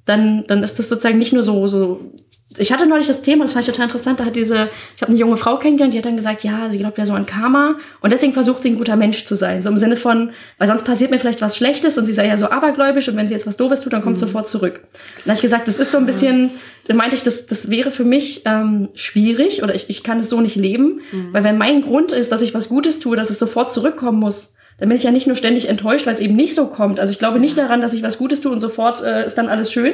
dann, dann ist das sozusagen nicht nur so, so. Ich hatte neulich das Thema, das fand ich total interessant, da hat diese, ich habe eine junge Frau kennengelernt, die hat dann gesagt, ja, sie glaubt ja so an Karma und deswegen versucht sie ein guter Mensch zu sein. So im Sinne von, weil sonst passiert mir vielleicht was Schlechtes und sie sei ja so abergläubisch und wenn sie jetzt was Doofes tut, dann kommt Mhm. sofort zurück. Dann habe ich gesagt, das ist so ein bisschen, dann meinte ich, das, das wäre für mich ähm, schwierig oder ich, ich kann es so nicht leben, Mhm. weil wenn mein Grund ist, dass ich was Gutes tue, dass es sofort zurückkommen muss, dann bin ich ja nicht nur ständig enttäuscht, weil es eben nicht so kommt. Also ich glaube nicht daran, dass ich was Gutes tue und sofort äh, ist dann alles schön,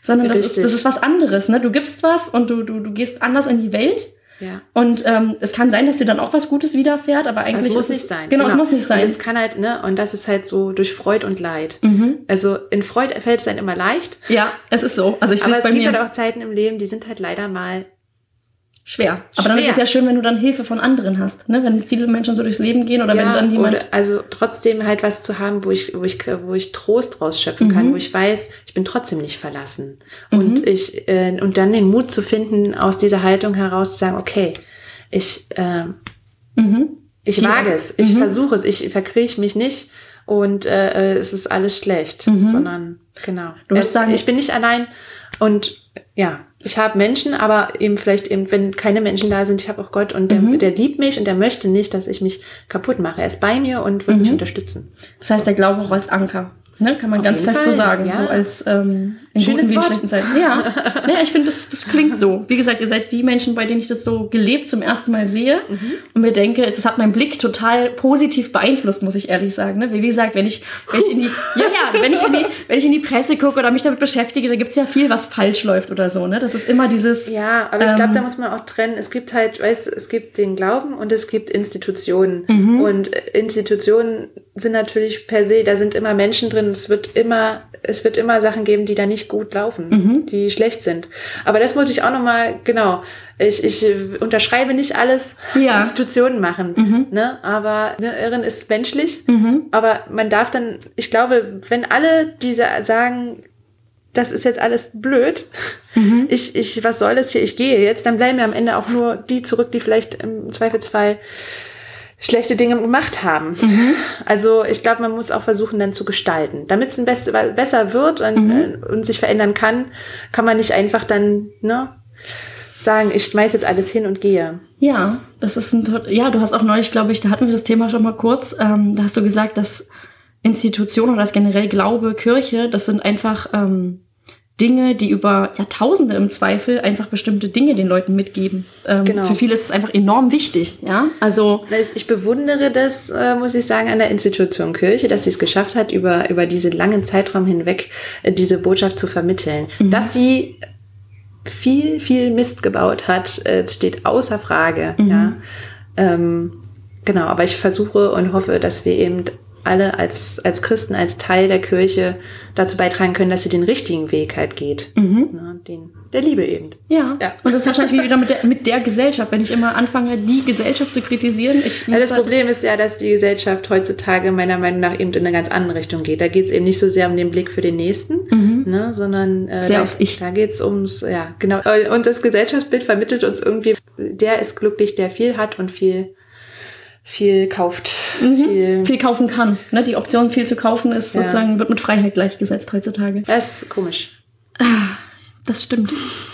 sondern das ist, das ist was anderes. Ne? Du gibst was und du, du, du gehst anders in die Welt. Ja. Und ähm, es kann sein, dass dir dann auch was Gutes widerfährt, aber eigentlich Es muss ist nicht sein. Genau, es muss nicht sein. Und es kann halt, ne, und das ist halt so durch Freud und Leid. Mhm. Also in Freud fällt es dann immer leicht. ja, es ist so. Also ich sehe aber es es bei gibt mir halt auch Zeiten im Leben, die sind halt leider mal schwer. Aber dann ist schwer. es ja schön, wenn du dann Hilfe von anderen hast. Ne? Wenn viele Menschen so durchs Leben gehen oder wenn dann jemand. oder also trotzdem halt was zu haben, wo ich, wo ich, wo ich Trost rausschöpfen Mhm. kann, wo ich weiß, ich bin trotzdem nicht verlassen. Und ich, äh, und dann den Mut zu finden, aus dieser Haltung heraus zu sagen, okay, ich, äh, Mhm. ich wage es, ich versuche es, ich verkrieche mich nicht und äh, äh, es ist alles schlecht, sondern genau. Mhm. Du Es- sagen- ich bin nicht allein und ja, ich habe Menschen, aber eben vielleicht eben, wenn keine Menschen da sind, ich habe auch Gott und der, Mhm. der liebt mich und der möchte nicht, dass ich mich kaputt mache. Er ist bei mir und wird mich Mhm. unterstützen. Das heißt, der Glaube auch als Anker. Ne? Kann man Auf ganz fest Fall, so sagen. ja. So als ähm, in Schönes guten wie in schlechten Zeiten. Ja. ja ich finde, das, das klingt so. Wie gesagt, ihr seid die Menschen, bei denen ich das so gelebt zum ersten Mal sehe Mhm. und mir denke, das hat meinen Blick total positiv beeinflusst, muss ich ehrlich sagen. Ne? Wie gesagt, wenn ich, wenn ich in die, ja, ja, wenn ich in die, wenn ich in die Presse gucke oder mich damit beschäftige, da gibt's ja viel, was falsch läuft oder so. Ne? Das ist immer dieses. Ja, aber ich glaube, Ähm, da muss man auch trennen. Es gibt halt, weißt du, es gibt den Glauben und es gibt Institutionen. Mhm. Und äh, Institutionen sind natürlich per se, da sind immer Menschen drin. Es wird immer, es wird immer Sachen geben, die da nicht gut laufen, Mhm. die schlecht sind. Aber das muss ich auch nochmal, genau. Ich, ich unterschreibe nicht alles, was Ja. Mhm. Institutionen machen. Ne? Aber ne, Irren ist menschlich. Aber man darf dann, ich glaube, wenn alle diese sagen, das ist jetzt alles blöd. Mhm. Ich, ich, was soll das hier? Ich gehe jetzt. Dann bleiben mir am Ende auch nur die zurück, die vielleicht im Zweifelsfall schlechte Dinge gemacht haben. Mhm. Also ich glaube, man muss auch versuchen, dann zu gestalten. Damit es besser wird und, Mhm. äh, und sich verändern kann, kann man nicht einfach dann ne, sagen, ich schmeiß jetzt alles hin und gehe. Ja, das ist ein, ja, du hast auch neulich, glaube ich, da hatten wir das Thema schon mal kurz, ähm, da hast du gesagt, dass Institutionen oder das generell Glaube, Kirche, das sind einfach ähm, Dinge, die über Jahrtausende im Zweifel einfach bestimmte Dinge den Leuten mitgeben. Ähm, Genau. Für viele ist es einfach enorm wichtig, ja. Also Ich bewundere das, äh, muss ich sagen, an der Institution Kirche, dass sie es geschafft hat, über, über diesen langen Zeitraum hinweg äh, diese Botschaft zu vermitteln. Dass sie viel, viel Mist gebaut hat, äh, steht außer Frage. Ja. Ähm, genau, aber ich versuche und hoffe, dass wir eben alle als, als Christen, als Teil der Kirche dazu beitragen können, dass sie den richtigen Weg halt geht. Ne, den, der Liebe eben. ja. Ja. und das ist wahrscheinlich wie wieder mit der, mit der Gesellschaft, wenn ich immer anfange, die Gesellschaft zu kritisieren. Ich Ja, das halt- Problem ist ja, dass die Gesellschaft heutzutage meiner Meinung nach eben in eine ganz andere Richtung geht. Da geht es eben nicht so sehr um den Blick für den Nächsten, ne, sondern äh, Mhm. Sehr da, aufs Ich. Da geht es ums, ja, genau. Äh, Und das Gesellschaftsbild vermittelt uns irgendwie, der ist glücklich, der viel hat und viel, viel kauft. Viel, viel kaufen kann. Ne? Die Option, viel zu kaufen, ist Ja. sozusagen, wird mit Freiheit gleichgesetzt heutzutage. das ist komisch. Das stimmt.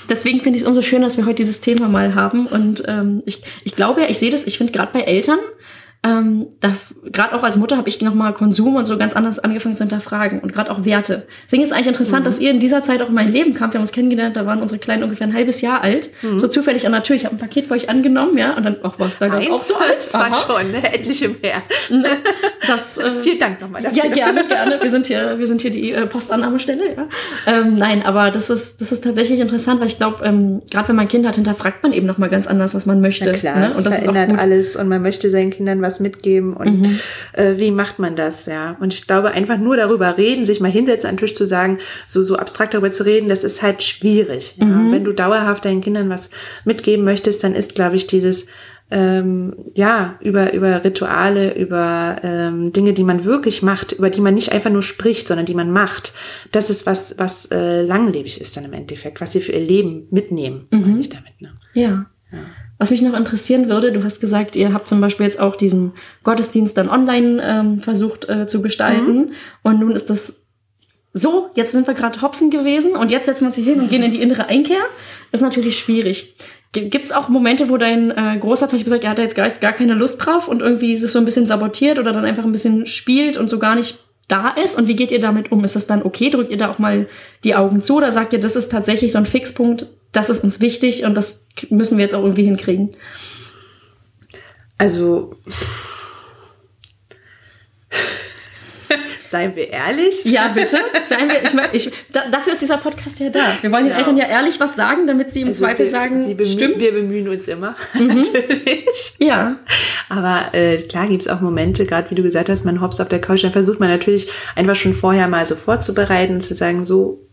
Deswegen finde ich es umso schöner, dass wir heute dieses Thema mal haben. Und ähm, ich, ich glaube ja, ich sehe das, ich finde gerade bei Eltern, ähm, gerade auch als Mutter habe ich nochmal Konsum und so ganz anders angefangen zu hinterfragen und gerade auch Werte. Deswegen ist es eigentlich interessant, mhm. dass ihr in dieser Zeit auch in mein Leben kamt. Wir haben uns kennengelernt, da waren unsere Kleinen ungefähr ein halbes Jahr alt. Mhm. So zufällig an der Tür. Ich habe ein Paket für euch angenommen, ja, und dann, ach was, da ist auch so alt. Das war schon, ne? etliche mehr. Ne? Das, äh, Vielen Dank nochmal dafür. Ja, gerne, gerne. Wir sind hier, wir sind hier die äh, Postannahmestelle, ja. Ähm, nein, aber das ist, das ist tatsächlich interessant, weil ich glaube, ähm, gerade wenn man Kind hat, hinterfragt man eben nochmal ganz anders, was man möchte. Na klar, ne? und das verändert alles und man möchte seinen Kindern was mitgeben und mhm. äh, wie macht man das, ja. Und ich glaube, einfach nur darüber reden, sich mal hinsetzen an den Tisch zu sagen, so, so abstrakt darüber zu reden, das ist halt schwierig. Ja? Mhm. Wenn du dauerhaft deinen Kindern was mitgeben möchtest, dann ist, glaube ich, dieses ähm, ja, über, über Rituale, über ähm, Dinge, die man wirklich macht, über die man nicht einfach nur spricht, sondern die man macht. Das ist was, was äh, langlebig ist dann im Endeffekt, was sie für ihr Leben mitnehmen, mhm. meine ich damit. Ne? Ja. ja. Was mich noch interessieren würde, du hast gesagt, ihr habt zum Beispiel jetzt auch diesen Gottesdienst dann online ähm, versucht äh, zu gestalten. Mhm. Und nun ist das so, jetzt sind wir gerade Hopsen gewesen und jetzt setzen wir uns hier hin und gehen in die innere Einkehr. ist natürlich schwierig. Gibt es auch Momente, wo dein äh, Großer zum Beispiel sagt, er hat jetzt gar, gar keine Lust drauf und irgendwie ist es so ein bisschen sabotiert oder dann einfach ein bisschen spielt und so gar nicht da ist? Und wie geht ihr damit um? Ist das dann okay? Drückt ihr da auch mal die Augen zu oder sagt ihr, das ist tatsächlich so ein Fixpunkt, das ist uns wichtig und das müssen wir jetzt auch irgendwie hinkriegen? Also Seien wir ehrlich? Ja, bitte. Seien wir, ich, ich, da, dafür ist dieser Podcast ja da. Wir wollen genau. den Eltern ja ehrlich was sagen, damit sie im also Zweifel wir, sagen, sie bemühen, stimmt. Wir bemühen uns immer, mhm. natürlich. Ja. Aber äh, klar gibt es auch Momente, gerade wie du gesagt hast, man hops auf der Couch, dann versucht man natürlich einfach schon vorher mal so vorzubereiten und zu sagen, so,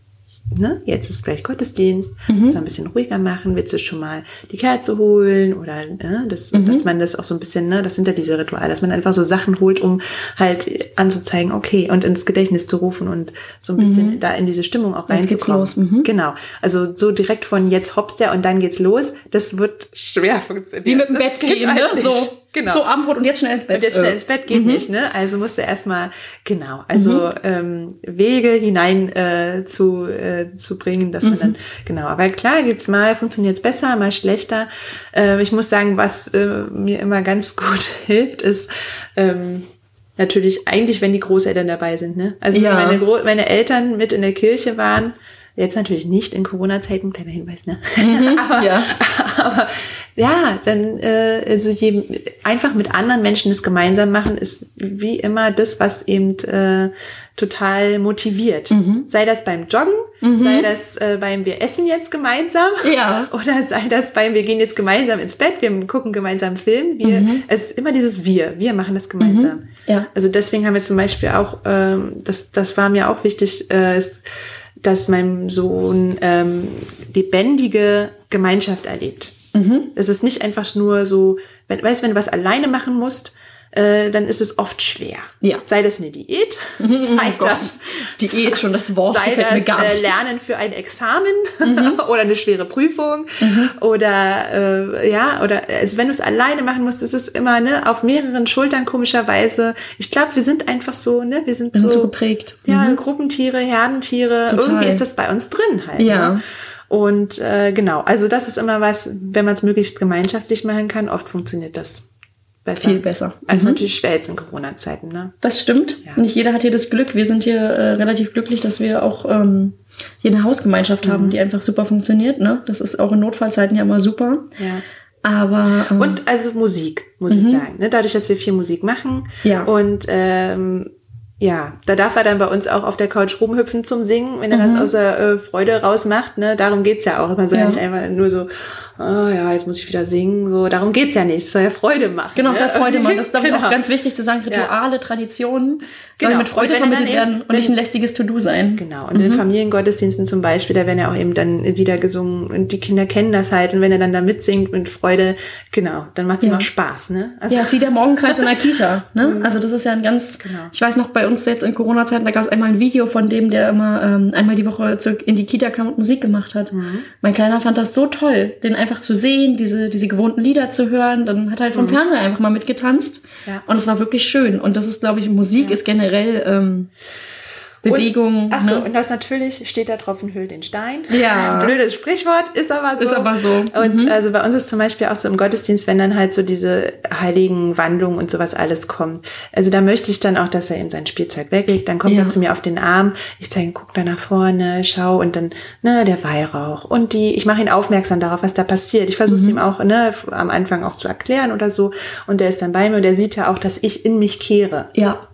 ne, jetzt ist gleich Gottesdienst, mhm. ein bisschen ruhiger machen, willst du schon mal die Kerze holen oder ne, das, mhm. dass man das auch so ein bisschen, ne, das sind ja diese Rituale, dass man einfach so Sachen holt, um halt anzuzeigen, okay, und ins Gedächtnis zu rufen und so ein bisschen mhm. da in diese Stimmung auch reinzukommen. Jetzt geht's los. Mhm. Genau. Also so direkt von jetzt hops der und dann geht's los, das wird schwer funktionieren. Wie mit dem Bett gehen, ne? So genau. so Abendbrot und jetzt schnell ins Bett. Und jetzt schnell ins Bett geht mhm. nicht, ne? Also musste erstmal, genau, also mhm. ähm, Wege hinein äh, zu, äh, zu bringen, dass mhm. man dann, genau, aber klar gibt's mal, funktioniert's besser, mal schlechter. Äh, ich muss sagen, was äh, mir immer ganz gut hilft, ist, ähm, natürlich eigentlich, wenn die Großeltern dabei sind, ne? Also ja. wenn meine, Gro meine Eltern mit in der Kirche waren, Jetzt natürlich nicht in Corona-Zeiten, kleiner Hinweis, ne? Mhm, aber, ja. aber ja, dann äh, also je, einfach mit anderen Menschen das gemeinsam machen, ist wie immer das, was eben äh, total motiviert. Mhm. Sei das beim Joggen, mhm. sei das äh, beim Wir essen jetzt gemeinsam ja. oder sei das beim Wir gehen jetzt gemeinsam ins Bett, wir gucken gemeinsam Film. Wir, mhm. Es ist immer dieses Wir, wir machen das gemeinsam. Mhm. Ja. Also deswegen haben wir zum Beispiel auch, ähm, das, das war mir auch wichtig, äh, ist, dass mein Sohn ähm, lebendige Gemeinschaft erlebt. Mhm. Es ist nicht einfach nur so, wenn, weißt, wenn du was alleine machen musst, äh, dann ist es oft schwer. Ja. Sei das eine Diät, mhm, sei oh das Diät schon das Wort sei das, mir gar nicht. Äh, Lernen für ein Examen mhm. oder eine schwere Prüfung mhm. oder äh, ja oder also wenn du es alleine machen musst, ist es immer ne auf mehreren Schultern komischerweise. Ich glaube, wir sind einfach so ne, wir sind, wir so, sind so geprägt. Ja, mhm. Gruppentiere, Herdentiere. Total. Irgendwie ist das bei uns drin halt. Ja. Ne? Und äh, genau, also das ist immer was, wenn man es möglichst gemeinschaftlich machen kann, oft funktioniert das besser. Viel besser. Also mhm. natürlich schwer jetzt in Corona-Zeiten, ne? Das stimmt. Ja. Nicht jeder hat hier das Glück. Wir sind hier äh, relativ glücklich, dass wir auch ähm, hier eine Hausgemeinschaft mhm. haben, die einfach super funktioniert. Ne? Das ist auch in Notfallzeiten ja immer super. Ja. Aber ähm, und also Musik muss mhm. ich sagen. Ne? Dadurch, dass wir viel Musik machen ja. und ähm, ja, da darf er dann bei uns auch auf der Couch rumhüpfen zum Singen, wenn er mhm. das aus der äh, Freude rausmacht. Ne? Darum geht's ja auch. Man soll ja. ja nicht einfach nur so, oh ja, jetzt muss ich wieder singen. So, darum geht's ja nicht. Es soll ja Freude machen. Genau, es soll Freude machen. Das ist, glaube ich, genau. auch ganz wichtig zu sagen. Rituale, ja. Traditionen sollen genau. mit Freude vermittelt werden und nicht ein lästiges To-Do sein. Genau. Und mhm. in Familiengottesdiensten zum Beispiel, da werden ja auch eben dann Lieder gesungen und die Kinder kennen das halt. Und wenn er dann da mitsingt mit Freude, genau, dann macht's ja. immer Spaß. Ne? Also ja, es ist wie der Morgenkreis in der Kita. Ne? Mhm. Also das ist ja ein ganz, genau. ich weiß noch, bei uns jetzt in Corona-Zeiten, da gab es einmal ein Video von dem, der immer ähm, einmal die Woche zurück in die Kita kam und Musik gemacht hat. Mhm. Mein Kleiner fand das so toll, den einfach zu sehen, diese diese, diese gewohnten Lieder zu hören. Dann hat er halt vom mhm. Fernseher einfach mal mitgetanzt. Ja. Und es war wirklich schön. Und das ist, glaube ich, Musik ja. ist generell ähm, Bewegung. Und, ach so, ne? und das natürlich steht der Tropfen hüllt den Stein. Ja. Blödes Sprichwort, ist aber so. Ist aber so. Und Mhm. also bei uns ist zum Beispiel auch so im Gottesdienst, wenn dann halt so diese heiligen Wandlungen und sowas alles kommt. Also da möchte ich dann auch, dass er eben sein Spielzeug weglegt. Dann kommt Ja. er zu mir auf den Arm. Ich zeige, guck da nach vorne, schau und dann, ne, der Weihrauch. Und die, ich mache ihn aufmerksam darauf, was da passiert. Ich versuche es Mhm. ihm auch, ne, am Anfang auch zu erklären oder so. Und der ist dann bei mir und der sieht ja auch, dass ich in mich kehre. Ja.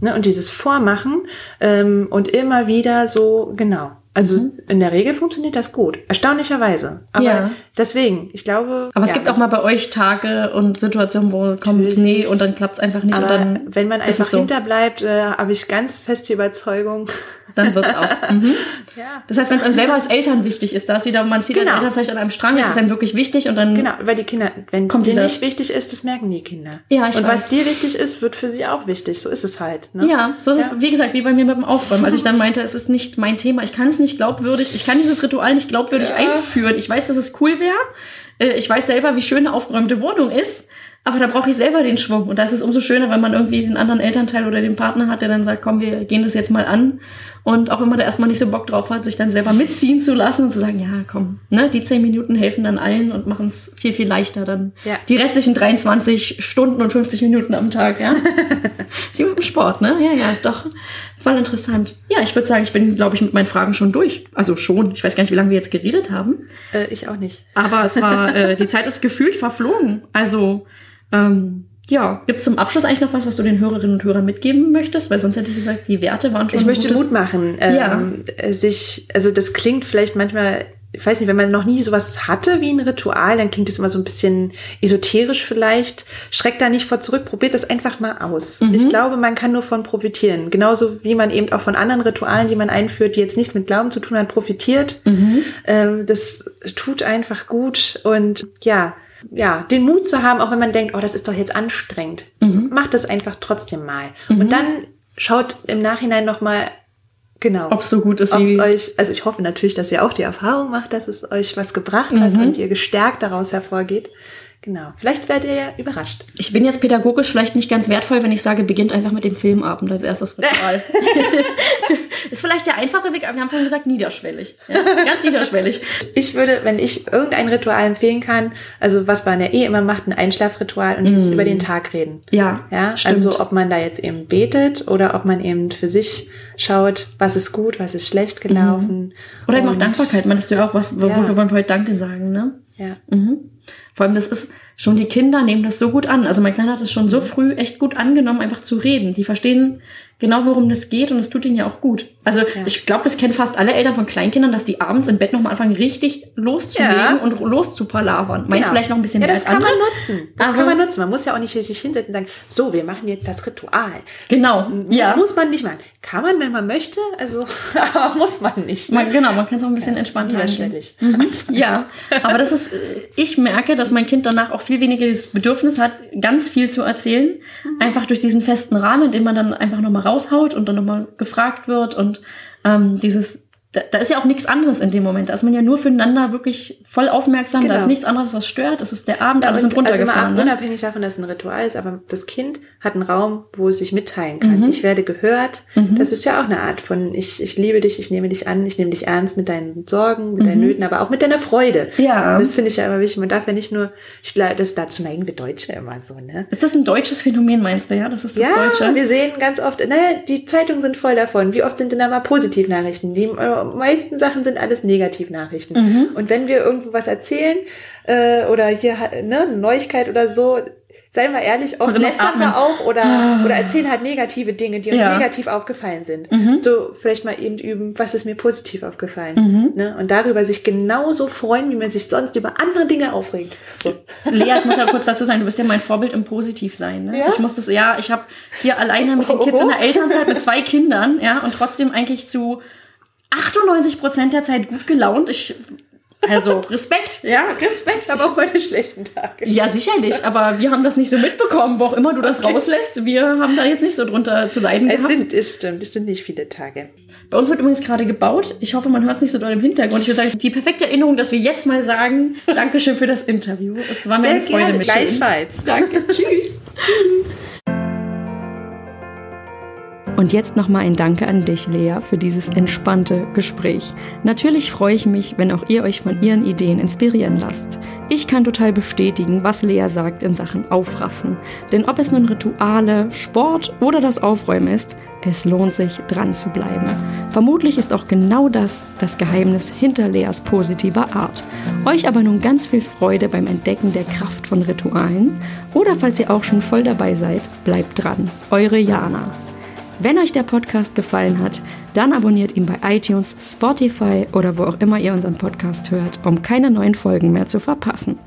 Ne, und dieses Vormachen ähm, und immer wieder so, genau. Also in der Regel funktioniert das gut, erstaunlicherweise. Aber Mhm. Ja. deswegen, ich glaube. Aber es ja, gibt auch mal bei euch Tage und Situationen, wo kommt, nee, und dann klappt es einfach nicht. Aber und dann wenn man einfach es so. hinterbleibt, äh, habe ich ganz fest die Überzeugung. Dann wird's auch. Mhm. Ja. Das heißt, wenn es einem selber als Eltern wichtig ist, da ist wieder, man zieht Genau. als Eltern vielleicht an einem Strang, Ja. ist es einem wirklich wichtig und dann Genau, weil die Kinder, wenn es dir nicht wichtig ist, das merken die Kinder. Ja, ich Und weiß. was dir wichtig ist, wird für sie auch wichtig. So ist es halt. Ne? Ja, so ist es, wie gesagt, wie bei mir mit dem Aufräumen. Als ich dann meinte, es ist nicht mein Thema, ich kann es nicht glaubwürdig, ich kann dieses Ritual nicht glaubwürdig einführen. Ich weiß, dass es cool wäre. Äh, Ich weiß selber, wie schön eine aufgeräumte Wohnung ist. Aber da brauche ich selber den Schwung. Und das ist umso schöner, wenn man irgendwie den anderen Elternteil oder den Partner hat, der dann sagt, komm, wir gehen das jetzt mal an. Und auch wenn man da erstmal nicht so Bock drauf hat, sich dann selber mitziehen zu lassen und zu sagen, ja, komm, ne, die zehn Minuten helfen dann allen und machen es viel, viel leichter dann. Ja. Die restlichen 23 Stunden und 50 Minuten am Tag, ja. Sie mit dem Sport, ne? Ja, ja, doch. Voll interessant. Ja, ich würde sagen, ich bin, glaube ich, mit meinen Fragen schon durch. Also schon. Ich weiß gar nicht, wie lange wir jetzt geredet haben. Äh, ich auch nicht. Aber es war, äh, die Zeit ist gefühlt verflogen. Also, ähm, ja, gibt es zum Abschluss eigentlich noch was, was du den Hörerinnen und Hörern mitgeben möchtest? Weil sonst hätte ich gesagt, die Werte waren schon Ich möchte Mut machen. Ähm, Ja. Sich, also das klingt vielleicht manchmal, ich weiß nicht, wenn man noch nie sowas hatte wie ein Ritual, dann klingt es immer so ein bisschen esoterisch vielleicht. Schreckt da nicht vor zurück, probiert das einfach mal aus. Mhm. Ich glaube, man kann nur von profitieren. Genauso wie man eben auch von anderen Ritualen, die man einführt, die jetzt nichts mit Glauben zu tun haben, profitiert. Mhm. Ähm, das tut einfach gut und ja, ja, den Mut zu haben, auch wenn man denkt, oh, das ist doch jetzt anstrengend. Mhm. Macht das einfach trotzdem mal. Und dann schaut im Nachhinein noch mal genau, Ob es so gut ist ob's wie. euch, also ich hoffe natürlich, dass ihr auch die Erfahrung macht, dass es euch was gebracht hat Mhm. und ihr gestärkt daraus hervorgeht. Genau. Vielleicht werdet ihr ja überrascht. Ich bin jetzt pädagogisch vielleicht nicht ganz wertvoll, wenn ich sage, beginnt einfach mit dem Filmabend als erstes Ritual. ist vielleicht der einfache Weg, aber wir haben vorhin gesagt, niederschwellig. Ja, ganz niederschwellig. Ich würde, wenn ich irgendein Ritual empfehlen kann, also was man ja eh immer macht, ein Einschlafritual und dieses über den Tag reden. Ja, Ja, stimmt. also ob man da jetzt eben betet oder ob man eben für sich schaut, was ist gut, was ist schlecht gelaufen. Oder eben auch Dankbarkeit. Meinst du ja auch, was, Ja. wofür wollen wir heute Danke sagen, ne? Ja. Mhm. Vor allem, das ist schon, die Kinder nehmen das so gut an. Also mein Kleiner hat es schon so früh echt gut angenommen, einfach zu reden. Die verstehen genau, worum das geht und es tut ihnen ja auch gut. Also ich glaube, das kennen fast alle Eltern von Kleinkindern, dass die abends im Bett nochmal anfangen, richtig loszulegen Ja. und loszupalavern. Meinst du Genau. vielleicht noch ein bisschen ja, mehr das als kann andere? man nutzen. Das Aber- kann man nutzen. Man muss ja auch nicht sich hinsetzen und sagen, so, wir machen jetzt das Ritual. Genau, Das ja. muss man nicht machen. Kann man, wenn man möchte, also, aber muss man nicht. Man, genau, man kann es auch ein bisschen entspannter angehen. Niederschwellig. Ja, aber das ist, äh, ich merke, dass mein Kind danach auch viel weniger dieses Bedürfnis hat, ganz viel zu erzählen. Einfach durch diesen festen Rahmen, in dem man dann einfach nochmal raushaut und dann nochmal gefragt wird und ähm, dieses, da, da ist ja auch nichts anderes in dem Moment. Da ist man ja nur füreinander wirklich voll aufmerksam. Da Genau. ist nichts anderes, was stört. Es ist der Abend, alles sind also runtergefahren. mal ne? unabhängig davon, dass es ein Ritual ist, aber das Kind hat einen Raum, wo es sich mitteilen kann. Mhm. Ich werde gehört. Das ist ja auch eine Art von, ich, ich liebe dich, ich nehme dich an, ich nehme dich ernst mit deinen Sorgen, mit deinen Nöten, aber auch mit deiner Freude. Mhm. Ja. Das finde ich ja immer wichtig. Man darf ja nicht nur, ich glaube, das dazu neigen wir Deutsche immer so, ne? Ist das ein deutsches Phänomen, meinst du, ja? Das ist das ja, Deutsche? wir sehen ganz oft, naja, die Zeitungen sind voll davon. Wie oft sind denn da mal Positivnachrichten? Die äh, meisten Sachen sind alles Negativnachrichten. Mhm. Und wenn wir irgendwo was erzählen äh, oder hier ne, eine Neuigkeit oder so, seien wir ehrlich, oft lästern wir auch oder, oder erzählen halt negative Dinge, die uns Ja. negativ aufgefallen sind. Mhm. So vielleicht mal eben üben, was ist mir positiv aufgefallen. Ne? Und darüber sich genauso freuen, wie man sich sonst über andere Dinge aufregt. So. Lea, ich muss ja kurz dazu sagen, du bist ja mein Vorbild im Positivsein. Ne? Ja? Ich muss das, ja, ich habe hier alleine mit den Kids in der Elternzeit mit zwei Kindern, ja, und trotzdem eigentlich zu 98 Prozent der Zeit gut gelaunt. Ich, also Respekt, ja, Respekt. Aber auch meine schlechten Tage. ja, sicherlich, aber wir haben das nicht so mitbekommen, wo auch immer du das rauslässt. Wir haben da jetzt nicht so drunter zu leiden Es gehabt. sind, es stimmt, es sind nicht viele Tage. Bei uns wird übrigens gerade gebaut. Ich hoffe, man hört es nicht so doll im Hintergrund. Ich würde sagen, die perfekte Erinnerung, dass wir jetzt mal sagen, Dankeschön für das Interview. Es war mir eine Freude, Michelle. gleichfalls. Danke, tschüss. Und jetzt nochmal ein Danke an dich, Lea, für dieses entspannte Gespräch. Natürlich freue ich mich, wenn auch ihr euch von ihren Ideen inspirieren lasst. Ich kann total bestätigen, was Lea sagt in Sachen Aufraffen. Denn ob es nun Rituale, Sport oder das Aufräumen ist, es lohnt sich, dran zu bleiben. Vermutlich ist auch genau das das Geheimnis hinter Leas positiver Art. Euch aber nun ganz viel Freude beim Entdecken der Kraft von Ritualen. Oder falls ihr auch schon voll dabei seid, bleibt dran. Eure Jana. Wenn euch der Podcast gefallen hat, dann abonniert ihn bei iTunes, Spotify oder wo auch immer ihr unseren Podcast hört, um keine neuen Folgen mehr zu verpassen.